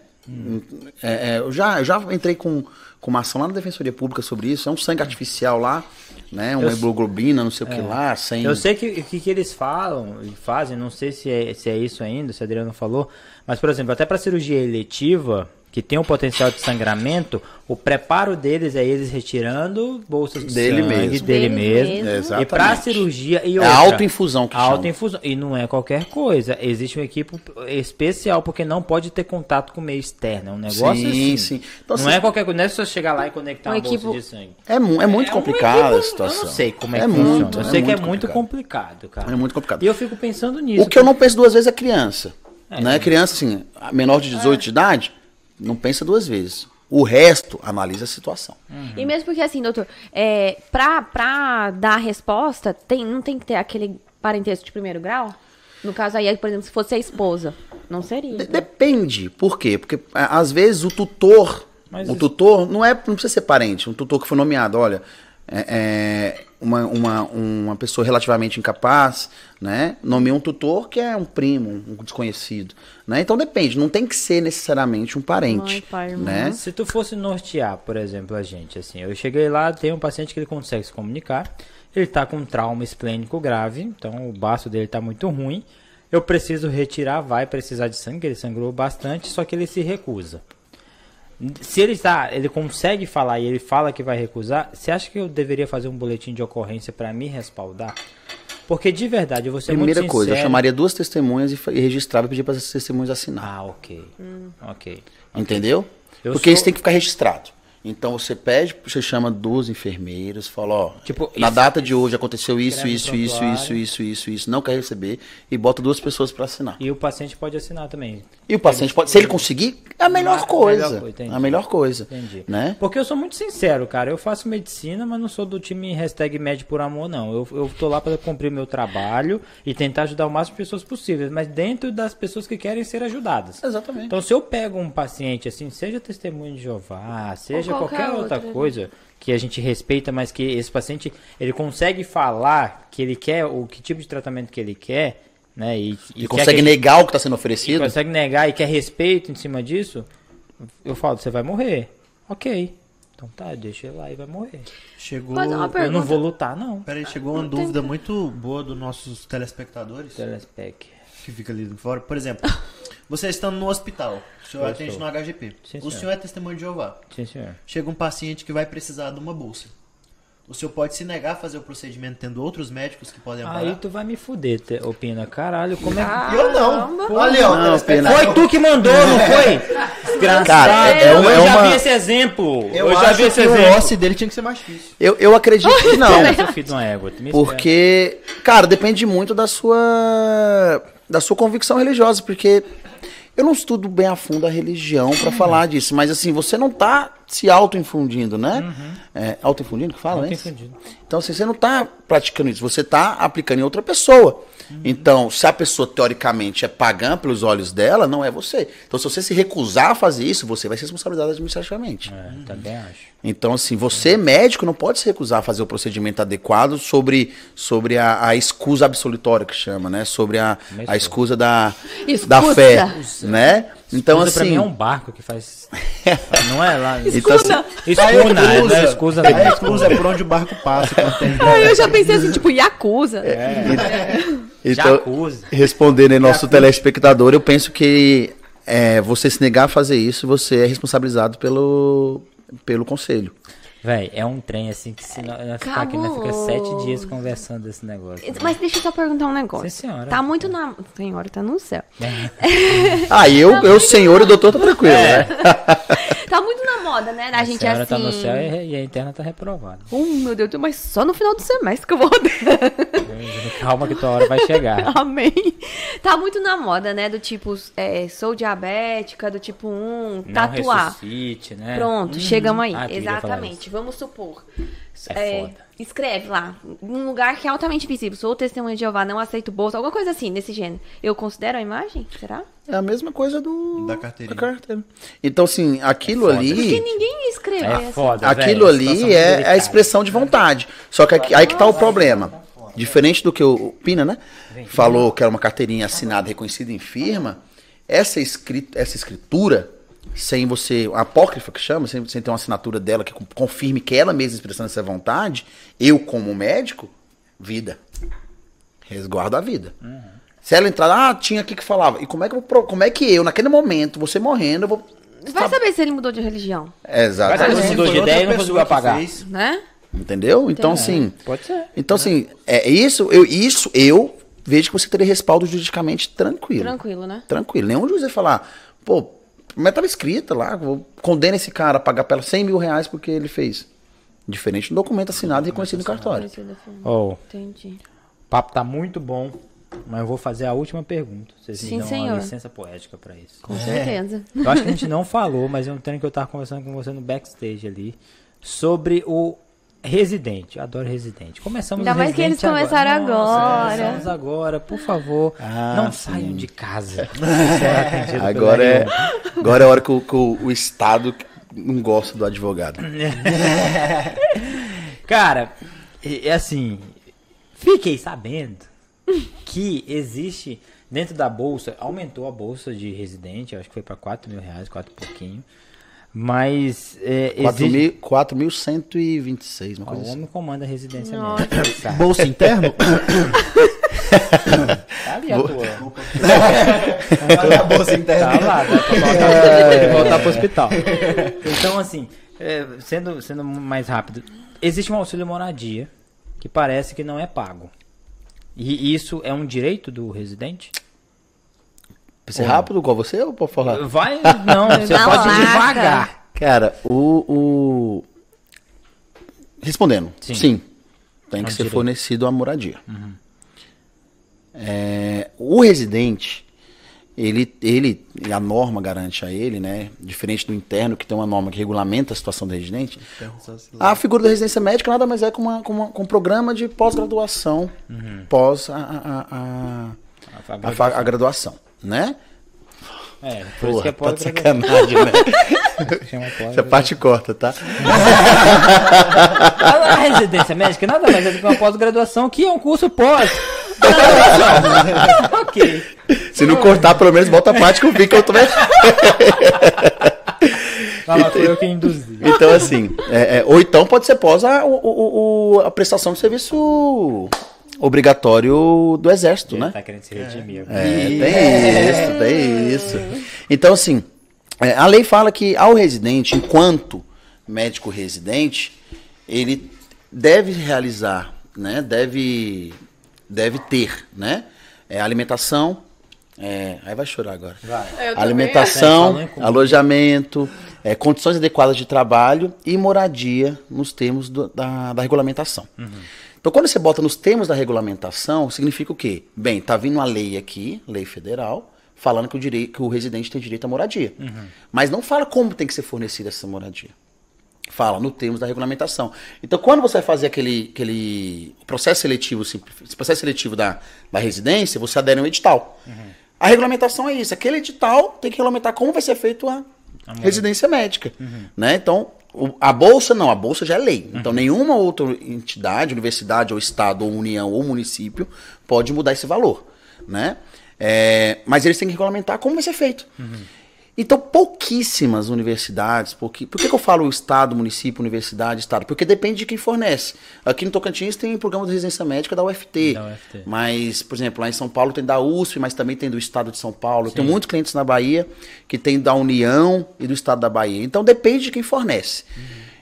É, é, eu, já, eu já entrei com, com uma ação lá na Defensoria Pública sobre isso. É um sangue artificial lá, né? Uma Eu- hemoglobina, não sei o que lá, sem. Eu sei que que, que eles falam e fazem, não sei se é, se é isso ainda, se a Adriano falou, mas por exemplo, até para cirurgia eletiva, que tem um potencial de sangramento, o preparo deles é eles retirando bolsas de Dele sangue mesmo. dele Deles mesmo. mesmo. É, E pra cirurgia e É outra, a autoinfusão que autoinfusão. E não é qualquer coisa. Existe uma equipe especial, porque não pode ter contato com o meio externo. É um negócio Sim, assim. sim. Então, não assim, é qualquer coisa. Não é só chegar lá e conectar Uma uma bolsa equipe- de sangue. É, é muito É complicada a situação. Eu não sei como é, É que muito, funciona. Eu é sei que é muito muito complicado. complicado, cara. É muito complicado. E eu fico pensando nisso. O que eu não penso duas vezes é criança. É. né? Criança, assim, menor de 18 de idade, não pensa duas vezes. O resto, analisa a situação. E mesmo porque, assim, doutor, é, pra, pra dar a resposta, tem, não tem que ter aquele parentesco de primeiro grau? No caso aí, por exemplo, se fosse a esposa, não seria. De- depende. Por quê? Porque às vezes o tutor, Mas o isso- tutor não é, não precisa ser parente, um tutor que foi nomeado, olha, é, é, uma, uma, uma pessoa relativamente incapaz, né? Nomeia um tutor que é um primo, um desconhecido, né? Então depende, não tem que ser necessariamente um parente, Mãe, pai, né? Se tu fosse nortear, por exemplo, a gente, assim, eu cheguei lá, tem um paciente que ele consegue se comunicar, ele tá com um trauma esplênico grave, então o baço dele tá muito ruim, eu preciso retirar, vai precisar de sangue, ele sangrou bastante, só que ele se recusa. Se ele está, ele consegue falar e ele fala que vai recusar, você acha que eu deveria fazer um boletim de ocorrência para me respaldar? Porque de verdade, eu vou ser Primeira muito coisa, eu sincero. chamaria duas testemunhas e, e registrava e pedir para essas testemunhas assinar. Ah, ok. Ok. Entendeu? Eu Porque sou- isso tem que ficar registrado. Então você pede, você chama duas enfermeiras, fala, ó, Tipo, na isso- data de hoje aconteceu isso, isso, isso, isso, isso, isso, isso, não quer receber e bota duas pessoas para assinar. E o paciente pode assinar também. E o paciente pode, se ele conseguir, é a melhor Ah, coisa. melhor coisa, entendi. a melhor coisa, Entendi. né? Porque eu sou muito sincero, cara. Eu faço medicina, mas não sou do time hashtag médio por amor, não. Eu, eu tô lá para cumprir meu trabalho e tentar ajudar o máximo de pessoas possíveis, mas dentro das pessoas que querem ser ajudadas. Exatamente. Então, se eu pego um paciente assim, seja testemunho de Jeová, seja qualquer qualquer outra outra, né? coisa que a gente respeita, mas que esse paciente ele consegue falar que ele quer o que tipo de tratamento que ele quer, né? E, E quer consegue que- negar o que está sendo e oferecido. consegue negar e quer respeito em cima disso, eu falo, você vai morrer. Ok. Então tá, deixa ele lá e vai morrer. Chegou. Eu pergunta. não vou lutar, não. Peraí, chegou uma dúvida muito boa dos nossos telespectadores Telespec. que fica ali fora. Por exemplo, você estando no hospital, o senhor Eu atende sou. no HGP. Sim, o senhor. senhor é testemunho de Jeová. Sim, senhor. Chega um paciente que vai precisar de uma bolsa. O senhor pode se negar a fazer o procedimento tendo outros médicos que podem amparar? Aí tu vai me fuder, te- opina. Caralho, como é que. Eu não. Olha, ó, Não, telespectador. Foi tu que mandou, não foi? Desgraçado. Cara, é- é uma- eu é já uma- vi esse exemplo. Eu, Eu, já acho vi esse que o exemplo. osso dele tinha que ser mais difícil. Eu, eu acredito que não. Porque, cara, depende muito da sua da sua convicção religiosa, porque eu não estudo bem a fundo a religião pra falar disso, mas assim, você não tá se auto-infundindo, né? É, auto-infundindo que fala, né? Então, assim, você não tá praticando isso, você tá aplicando em outra pessoa. Então, se a pessoa teoricamente é pagã pelos olhos dela, não é você. Então, se você se recusar a fazer isso, você vai ser responsabilizado administrativamente. É, também acho. Então, assim, você, médico, não pode se recusar a fazer o procedimento adequado sobre, sobre a, a escusa absolutória que chama, né? Sobre a, a escusa da, da fé, né? Então, Escusa pra assim... mim é um barco que faz. Não é lá. Assim, Escuna, não é escusa não. escusa é por onde o barco passa. Ai, eu já pensei assim, tipo, Yakuza. então, Jacuzzi. respondendo aí nosso telespectador, eu penso que é, você se negar a fazer isso, você é responsabilizado pelo, pelo conselho. Véi, é um trem assim que se nós ficar aqui, nós fica sete dias conversando desse negócio. Mas deixa eu só perguntar um negócio. Sim, senhora. Tá muito na. Senhora, tá no céu. Ah, e eu, eu senhor e o doutor tá tranquilo, né? Tá muito na moda, né? Da A gente senhora assim. tá no céu e e a interna tá reprovada. Oh, meu Deus, mas só no final do semestre que eu vou Calma que tua hora vai chegar. Amém. Tá muito na moda, né? Do tipo, é, sou diabética, do tipo 1, Não tatuar. ressuscite, né? Pronto, chegamos aí. Ah, tu Exatamente. Vamos supor. É foda. escreve lá, num lugar que é altamente visível. Sou testemunha de Jeová, não aceito bolsa, alguma coisa assim, desse gênero. Eu considero a imagem? Será? É a mesma coisa do... Da carteirinha. da carteira. Então, assim, aquilo foda. ali... Porque ninguém escreve É assim. foda, Aquilo velho, ali é, é a expressão de vontade. Só que aqui- aí que tá o problema. Diferente do que o Pina, né? Falou que era uma carteirinha assinada, reconhecida em firma, essa, escrita, essa escritura, sem você, a apócrifa que chama, sem, sem ter uma assinatura dela que confirme que ela mesma expressando essa vontade, eu como médico, vida. Resguardo a vida. Se ela entrar, ah, tinha aqui que falava. E como é que eu, vou pro- como é que eu, naquele momento, você morrendo, eu vou Vai saber se ele mudou de religião, Exato. Mas ele mudou de ideia e não conseguiu apagar. fez. né? Entendeu? Então, assim. Pode ser. Então, assim, é isso, eu, isso eu vejo que você teria respaldo juridicamente tranquilo. Tranquilo, né? Tranquilo. Nenhum juiz vai falar, pô, mas tava escrita lá, vou- condena esse cara a pagar pela 100 mil reais porque ele fez. Diferente do documento assinado e reconhecido no cartório. Oh, Entendi. o papo tá muito bom, mas eu vou fazer a última pergunta. Vocês me Sim, dão senhor. uma licença poética pra isso. Com certeza. Eu acho que a gente não falou, mas é um treino que eu tava conversando com você no backstage ali, sobre o Residente. Eu adoro Residente. Começamos Ainda mais que eles começaram Nossa, agora. Começamos agora, por favor. Ah, não sim. saiam de casa. Pelo Agora é, R1. agora é a hora que o, que o- Estado não gosta do advogado. Cara, é é assim, fiquei sabendo que existe dentro da bolsa, aumentou a bolsa de residente, eu acho que foi para 4 mil reais, 4 e pouquinho. Mas é, existe. 4.126, uma coisa o assim. homem comanda a residência Nossa. médica. sabe? Bolsa interno? Tá ali a tua. a bolsa interna. Tá lá, pra voltar, que voltar pro hospital. Então, assim, é, sendo, sendo mais rápido, existe um auxílio moradia que parece que não é pago. E isso é um direito do residente? Pra ser rápido igual você ou pode falar? Vai, não, você Na pode ir lata. devagar. Cara, o. o- Respondendo, Sim. sim. Tem que ser direito. fornecido a moradia. É, o residente, ele, ele, a norma garante a ele, né? Diferente do interno, que tem uma norma que regulamenta a situação do residente, a figura da residência médica nada mais é com, uma, com, uma- com um programa de pós-graduação, pós a, a, a- a- a graduação, né? É, por isso que é Porra, tá pode de sacanagem, né? Essa parte corta, tá? A residência médica nada mais é do que uma pós-graduação, que é um curso pós. ok. Se não cortar, pelo menos bota a parte que eu vi que eu tô. Fala, foi eu que induzi. Então, assim, é, é, ou então pode ser pós a, o- o- o- a prestação de serviço obrigatório do exército, Ele né? tá querendo se redimir. É, tem isso, tem isso. Então, assim, é, a lei fala que ao residente, enquanto médico residente, ele deve realizar, né? Deve, deve ter, né? É, alimentação. é, aí vai chorar agora. Alimentação, Falando em comida. alojamento, é, condições adequadas de trabalho e moradia nos termos do- da, da regulamentação. Então, quando você bota nos termos da regulamentação, significa o quê? Bem, tá vindo uma lei aqui, lei federal, falando que o, direi- que o residente tem direito à moradia. Mas não fala como tem que ser fornecida essa moradia. Fala no termos da regulamentação. Então, quando você vai fazer aquele, aquele processo seletivo, esse processo seletivo da, da residência, você adere a um edital. A regulamentação é isso. Aquele edital tem que regulamentar como vai ser feito a residência médica. Né? Então, a bolsa não, a bolsa já é lei. Então, nenhuma outra entidade, universidade, ou estado, ou união, ou município pode mudar esse valor. Né? É, mas eles têm que regulamentar como vai ser feito. Então, pouquíssimas universidades, pouqui... por que, que eu falo estado, município, universidade, estado? Porque depende de quem fornece. Aqui no Tocantins tem programa de residência médica da UFT. Da UFT. Mas, por exemplo, lá em São Paulo tem da USP, mas também tem do estado de São Paulo. Tenho muitos clientes na Bahia que tem da União e do estado da Bahia. Então, depende de quem fornece.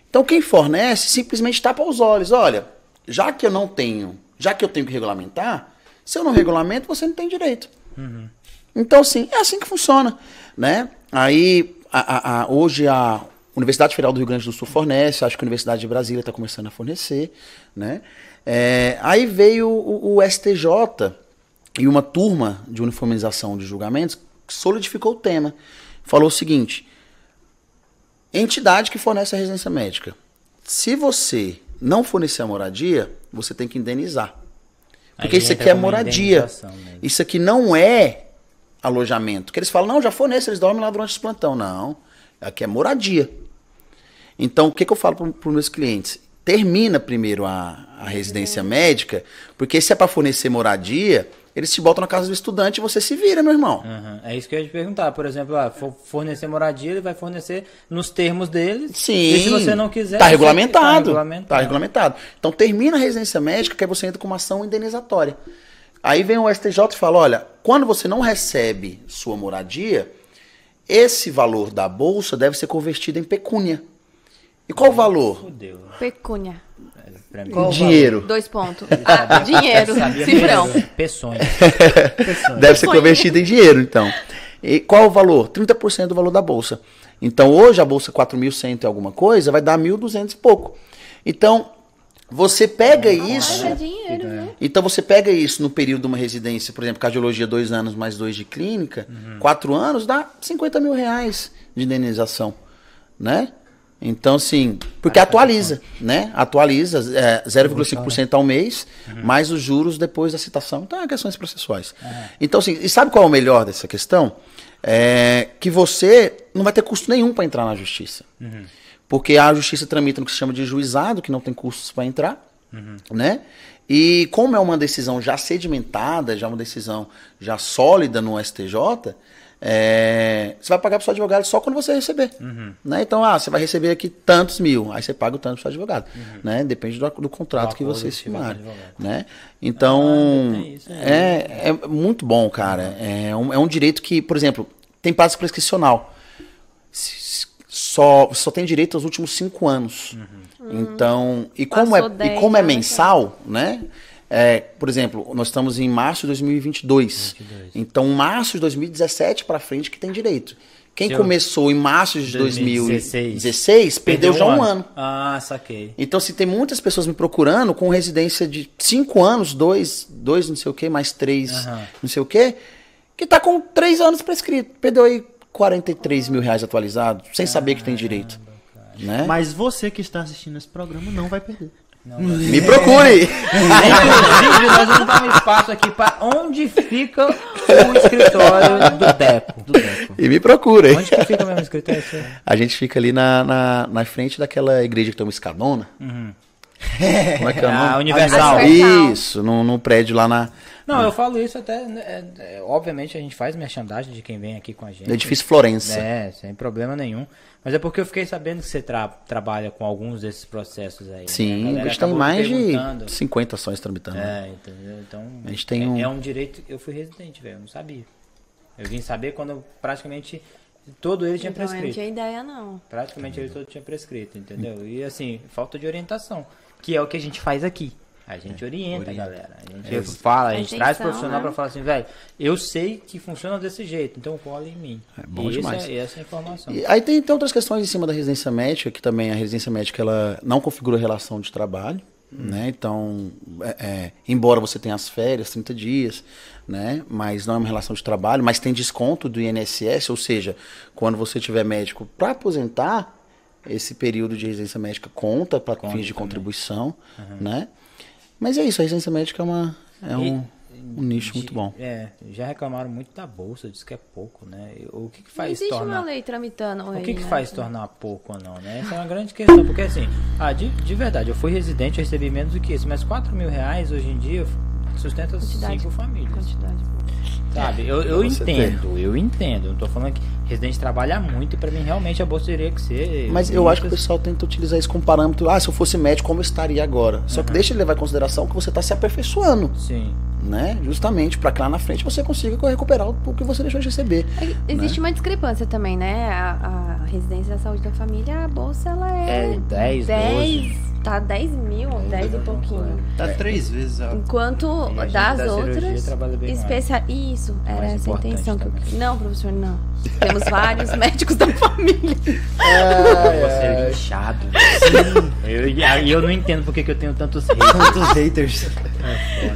Então, quem fornece simplesmente tapa os olhos. Olha, já que eu não tenho, já que eu tenho que regulamentar, se eu não regulamento, você não tem direito. Então, assim, é assim que funciona, né? Aí, a- a- hoje a Universidade Federal do Rio Grande do Sul fornece, acho que a Universidade de Brasília está começando a fornecer, né? É, aí veio o, o STJ e uma turma de uniformização de julgamentos que solidificou o tema. Falou o seguinte, entidade que fornece a residência médica, se você não fornecer a moradia, você tem que indenizar. Porque isso aqui é moradia. Isso aqui não é alojamento. Que eles falam, não, já fornece, eles dormem lá durante esse plantão. Não, aqui é moradia. Então, o que, que eu falo para os meus clientes? Termina primeiro a, a residência médica, porque se é para fornecer moradia, eles te botam na casa do estudante e você se vira, meu irmão. Aham, É isso que eu ia te perguntar. Por exemplo, ah, for- fornecer moradia, ele vai fornecer nos termos dele. Sim. E se você não quiser. Tá você- regulamentado. Tá Tá regulamentado. regulamentado. Então termina a residência médica, que aí você entra com uma ação indenizatória. Aí vem o STJ e fala: olha, quando você não recebe sua moradia, esse valor da bolsa deve ser convertido em pecúnia. E qual o valor? Fudeu. Pecúnia. Pra mim. Qual Dinheiro. Dois pontos. Ah, dinheiro. Cifrão. Peçonha. Deve ser convertido em dinheiro, então. E qual o valor? 30% do valor da bolsa. Então, hoje a bolsa 4.100 e alguma coisa vai dar 1.200 e pouco. Então, você pega isso. É dinheiro, viu? Então você pega isso no período de uma residência, por exemplo, cardiologia, dois anos mais dois de clínica, quatro anos, dá 50 mil reais de indenização, né? Então, assim, porque atualiza, né? Atualiza é, 0,5% ao mês, mais os juros depois da citação. Então, é questões processuais. Então, assim, e sabe qual é o melhor dessa questão? É que você não vai ter custo nenhum para entrar na justiça. Porque a justiça tramita no que se chama de juizado, que não tem custos para entrar, né? E como é uma decisão já sedimentada, já uma decisão já sólida no STJ, é, você vai pagar para o seu advogado só quando você receber. Né? Então, ah, você vai receber aqui tantos mil, aí você paga o tanto para o seu advogado. Né? Depende do, do contrato que vocês firmarem. advogado. Né? Então, Ah, tem isso, é, é muito bom, cara. É um, é um direito que, por exemplo, tem prazo prescricional. Só, só tem direito aos últimos cinco anos. Então, e como, Passou é, e 10 como é mensal, né? É, por exemplo, nós estamos em março de 2022. Então, março de 2017 para frente que tem direito. Quem Se eu- começou em março de 2016, 2016 perdeu, já um ano. Ah, saquei. Então, se tem muitas pessoas me procurando com residência de cinco anos, dois, dois não sei o que, mais três Aham. não sei o que, que tá com três anos prescrito. Perdeu aí 43 mil reais atualizado, sem saber que tem direito. Né? Mas você que está assistindo esse programa não vai perder. Me procure! Inclusive, nós vamos dar um espaço aqui para onde fica o escritório do Deco. Do e me procure. Onde que fica mesmo o escritório? A gente fica ali na, na, na frente daquela igreja que tem uma escadona. Como é que é o Ah, nome? Universal. Universal. Isso, no, no prédio lá na. Não, eu falo isso até. né, é, é, obviamente a gente faz merchandising de quem vem aqui com a gente. No edifício Florença. É, sem problema nenhum. Mas é porque eu fiquei sabendo que você tra- trabalha com alguns desses processos aí. né? Sim, galera a gente tem mais de perguntando. 50 ações tramitando. É, entendeu? Então, A gente tem é, um- é um direito. Eu fui residente, velho, eu não sabia. Eu vim saber quando eu praticamente todo ele tinha Então, eu não prescrito. tinha ideia, não. Praticamente ele todo tinha prescrito, entendeu? E assim, falta de orientação, que é o que a gente faz aqui. A gente orienta, a galera. A gente fala, a gente Atenção, traz profissional né? pra falar assim, velho, eu sei que funciona desse jeito, então cola em mim. É bom e demais. É, essa é a informação. E aí tem, tem outras questões em cima da residência médica, que também a residência médica ela não configura relação de trabalho, né? Então, é, é, embora você tenha as férias, 30 dias, né? Mas não é uma relação de trabalho, mas tem desconto do INSS, ou seja, quando você tiver médico para aposentar, esse período de residência médica conta para fins de também. contribuição, né? Mas é isso, a residência médica é, uma, é um, um nicho muito bom. É, já reclamaram muito da bolsa, diz que é pouco, né? O que, que Não faz existe tornar. uma lei tramitando O aí, que, que né? faz tornar pouco ou não, né? Essa é uma grande questão, porque assim, ah, de, de verdade, eu fui residente, eu recebi menos do que isso, mas 4 mil reais hoje em dia sustenta Quantidade. cinco famílias. Quantidade. Sabe? Eu, eu Você entendo, eu entendo. Eu não tô falando que residente trabalha muito e pra mim realmente a bolsa teria que ser. Mas eu acho que o pessoal tenta utilizar isso como parâmetro. Ah, se eu fosse médico, como eu estaria agora? Só que Uhum. deixa ele levar em consideração que você está se aperfeiçoando, Sim. Né? Justamente para que lá na frente você consiga recuperar o que você deixou de receber. É, Existe uma discrepância também, né? A, a residência da saúde da família, a bolsa, ela é... É 10, 10, tá 10 mil, 10 e pouquinho. Tá três vezes a Enquanto a das da outras, trabalha bem mais. especia... Isso, era Mais essa a intenção. Que. Não, professor, não. Temos vários médicos da família. Você é lixado. Eu, e eu não entendo porque que eu tenho tantos haters. Quantos haters.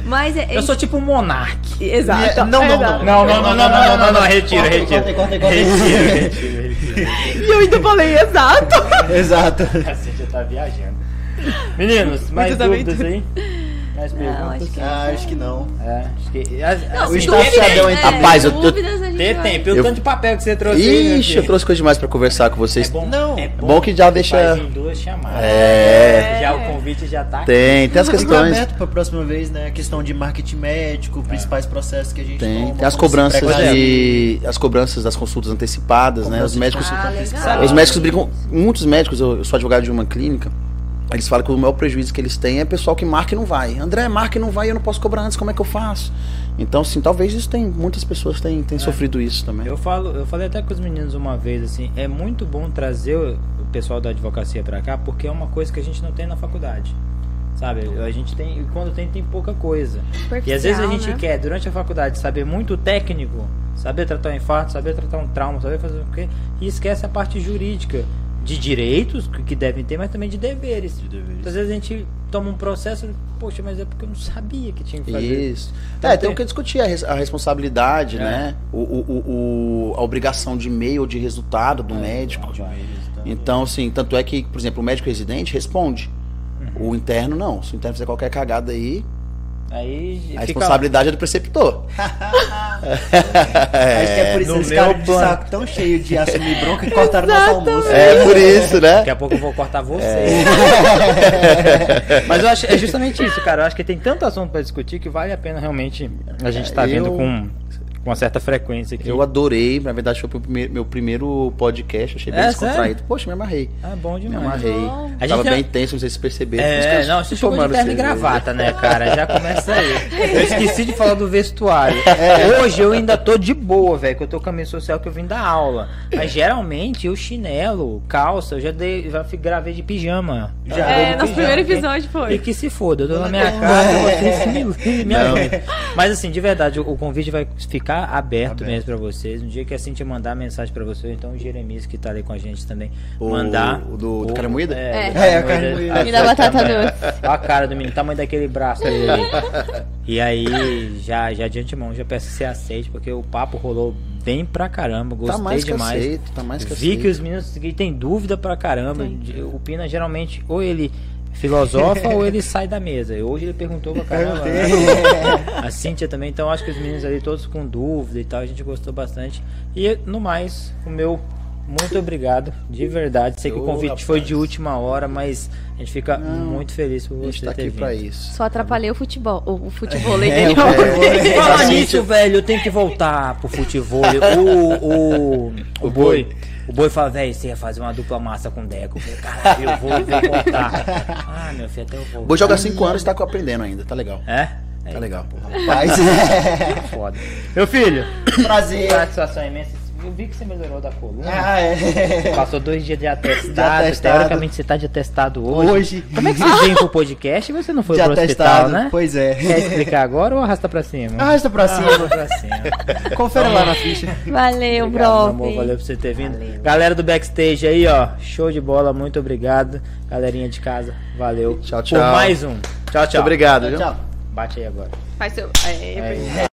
Mas é... Eu sou tipo um monarque. Exato. Não, não, exato. Não, não, não, não, não, não, não, retiro, Corta, retiro. corta, corta, corta. Retiro, retiro, retiro. E eu ainda falei exato. Exato. A Cintia tá viajando. Meninos, mais dúvidas aí? Mais Não, perguntas? acho que... Ah, acho que não. É, acho que. Não, está dúvidas, chadão, é, hein? Rapaz, eu- Tem, vai- tem, pelo Eu- tanto de papel que você trouxe. Ixi, filho. eu trouxe coisa demais para conversar com vocês. É bom, Não. é Bom que já deixa- Faz em duas chamadas. É. Já o convite já tá aqui. Tem, tem as questões. aberto pra próxima vez, né? A questão de marketing médico, principais processos que a gente Tem, toma. tem as cobranças de. As cobranças das consultas antecipadas, né? Os médicos. Ah. Os médicos brigam. Muitos médicos, eu, eu sou advogado de uma clínica. Eles falam que o maior prejuízo que eles têm é pessoal que marca e não vai. André, marca e não vai, eu não posso cobrar antes, como é que eu faço? Então, assim, talvez isso tem. Muitas pessoas têm, têm sofrido isso também. Eu falo, eu falei até com os meninos uma vez assim, é muito bom trazer o pessoal da advocacia pra cá, porque é uma coisa que a gente não tem na faculdade. Sabe? A gente tem, e quando tem tem pouca coisa. E às vezes a gente né? quer durante a faculdade saber muito técnico, saber tratar um infarto, saber tratar um trauma, saber fazer o quê, e esquece a parte jurídica de direitos que devem ter, mas também de deveres. Às vezes a gente toma um processo, poxa, mas é porque eu não sabia que tinha que fazer. Isso. Então é, tem- tem que discutir a, res- a responsabilidade, É. né? O, o- o- o- a obrigação de e-mail de resultado do médico. Então, assim, tanto é que, por exemplo, o médico residente responde. Uhum. O interno não. Se o interno fizer qualquer cagada aí, Aí a fica responsabilidade é do preceptor. Acho que é por isso eles ficaram de saco tão cheio de assumir bronca que cortaram nosso almoço. É por isso, né? Daqui a pouco eu vou cortar você. É. Mas eu acho é justamente isso, cara. Eu acho que tem tanto assunto pra discutir que vale a pena realmente a gente estar eu- vindo com, com uma certa frequência aqui. Eu adorei, na verdade foi o meu primeiro podcast, achei bem É, descontraído. Poxa, me amarrei. Ah, bom Me demais. amarrei. Bom. A Tava gente bem já- tenso, não sei se perceberam. É, eu não, você chegou de terno e gravata, né, cara? Já começa aí. Eu esqueci de falar do vestuário. É. Hoje eu ainda tô de boa, velho, que eu tô com a minha social que eu vim da aula. Mas geralmente o chinelo, calça, eu já, dei, já gravei de pijama. Já É, nosso pijama. primeiro episódio E foi. que se foda, eu tô na minha casa, você se me, me Não. aguenta. Mas assim, de verdade, o convite vai ficar aberto, Aberto. mesmo pra vocês. No dia que a Cintia mandar mensagem pra vocês, então o Jeremias que tá ali com a gente também, O- mandar. o do- do carne moída? É, É. do É, a carne moída. E da batata doce. Olha a cara do menino, tamanho daquele braço ali. e aí, já, já de antemão, já peço que você aceite, porque o papo rolou bem pra caramba. Gostei Tá mais que demais. aceito, tá mais que Vi que aceito. os meninos que têm dúvida pra caramba. O Pina geralmente, ou ele filosofa ou ele sai da mesa. E hoje ele perguntou pra caramba. né? A Cíntia também, então acho que os meninos ali todos com dúvida e tal, a gente gostou bastante. E no mais, o meu muito obrigado, de verdade. Sei que o convite foi rapaz. de última hora, mas a gente fica muito feliz por A você gente tá aqui vindo. pra isso. Só atrapalhei o futebol. O, o futebol É, dele. o futebol- Falar Assim, nisso, velho, eu tenho que voltar pro futebol. O, o, o boi. O boi fala, velho, você ia fazer uma dupla massa com o Deco. Eu falei, caralho, eu vou, vou voltar. Ah, meu filho, até eu. Vou jogar 5 anos e tá aprendendo ainda, tá legal. É? Tá legal. Rapaz, Tá foda. Meu filho, prazer. satisfação imensa. Eu vi que você melhorou da coluna. Ah, é. Passou dois dias de atestado. De atestado. Teoricamente você tá de atestado hoje. Hoje. Como é que você veio pro podcast e você não foi De pro hospital, atestado, né? pois é. Quer explicar agora ou arrasta pra cima? Arrasta pra Arrasta cima. pra cima. Confere lá na ficha. Valeu, Obrigado, amor. Valeu por você ter vindo. Galera do backstage aí, ó. Show de bola, muito obrigado. Galerinha de casa, valeu. Tchau, Por tchau. mais um. Tchau, tchau. Muito obrigado, viu? Tchau. Bate aí agora. Faz seu. É, Aí.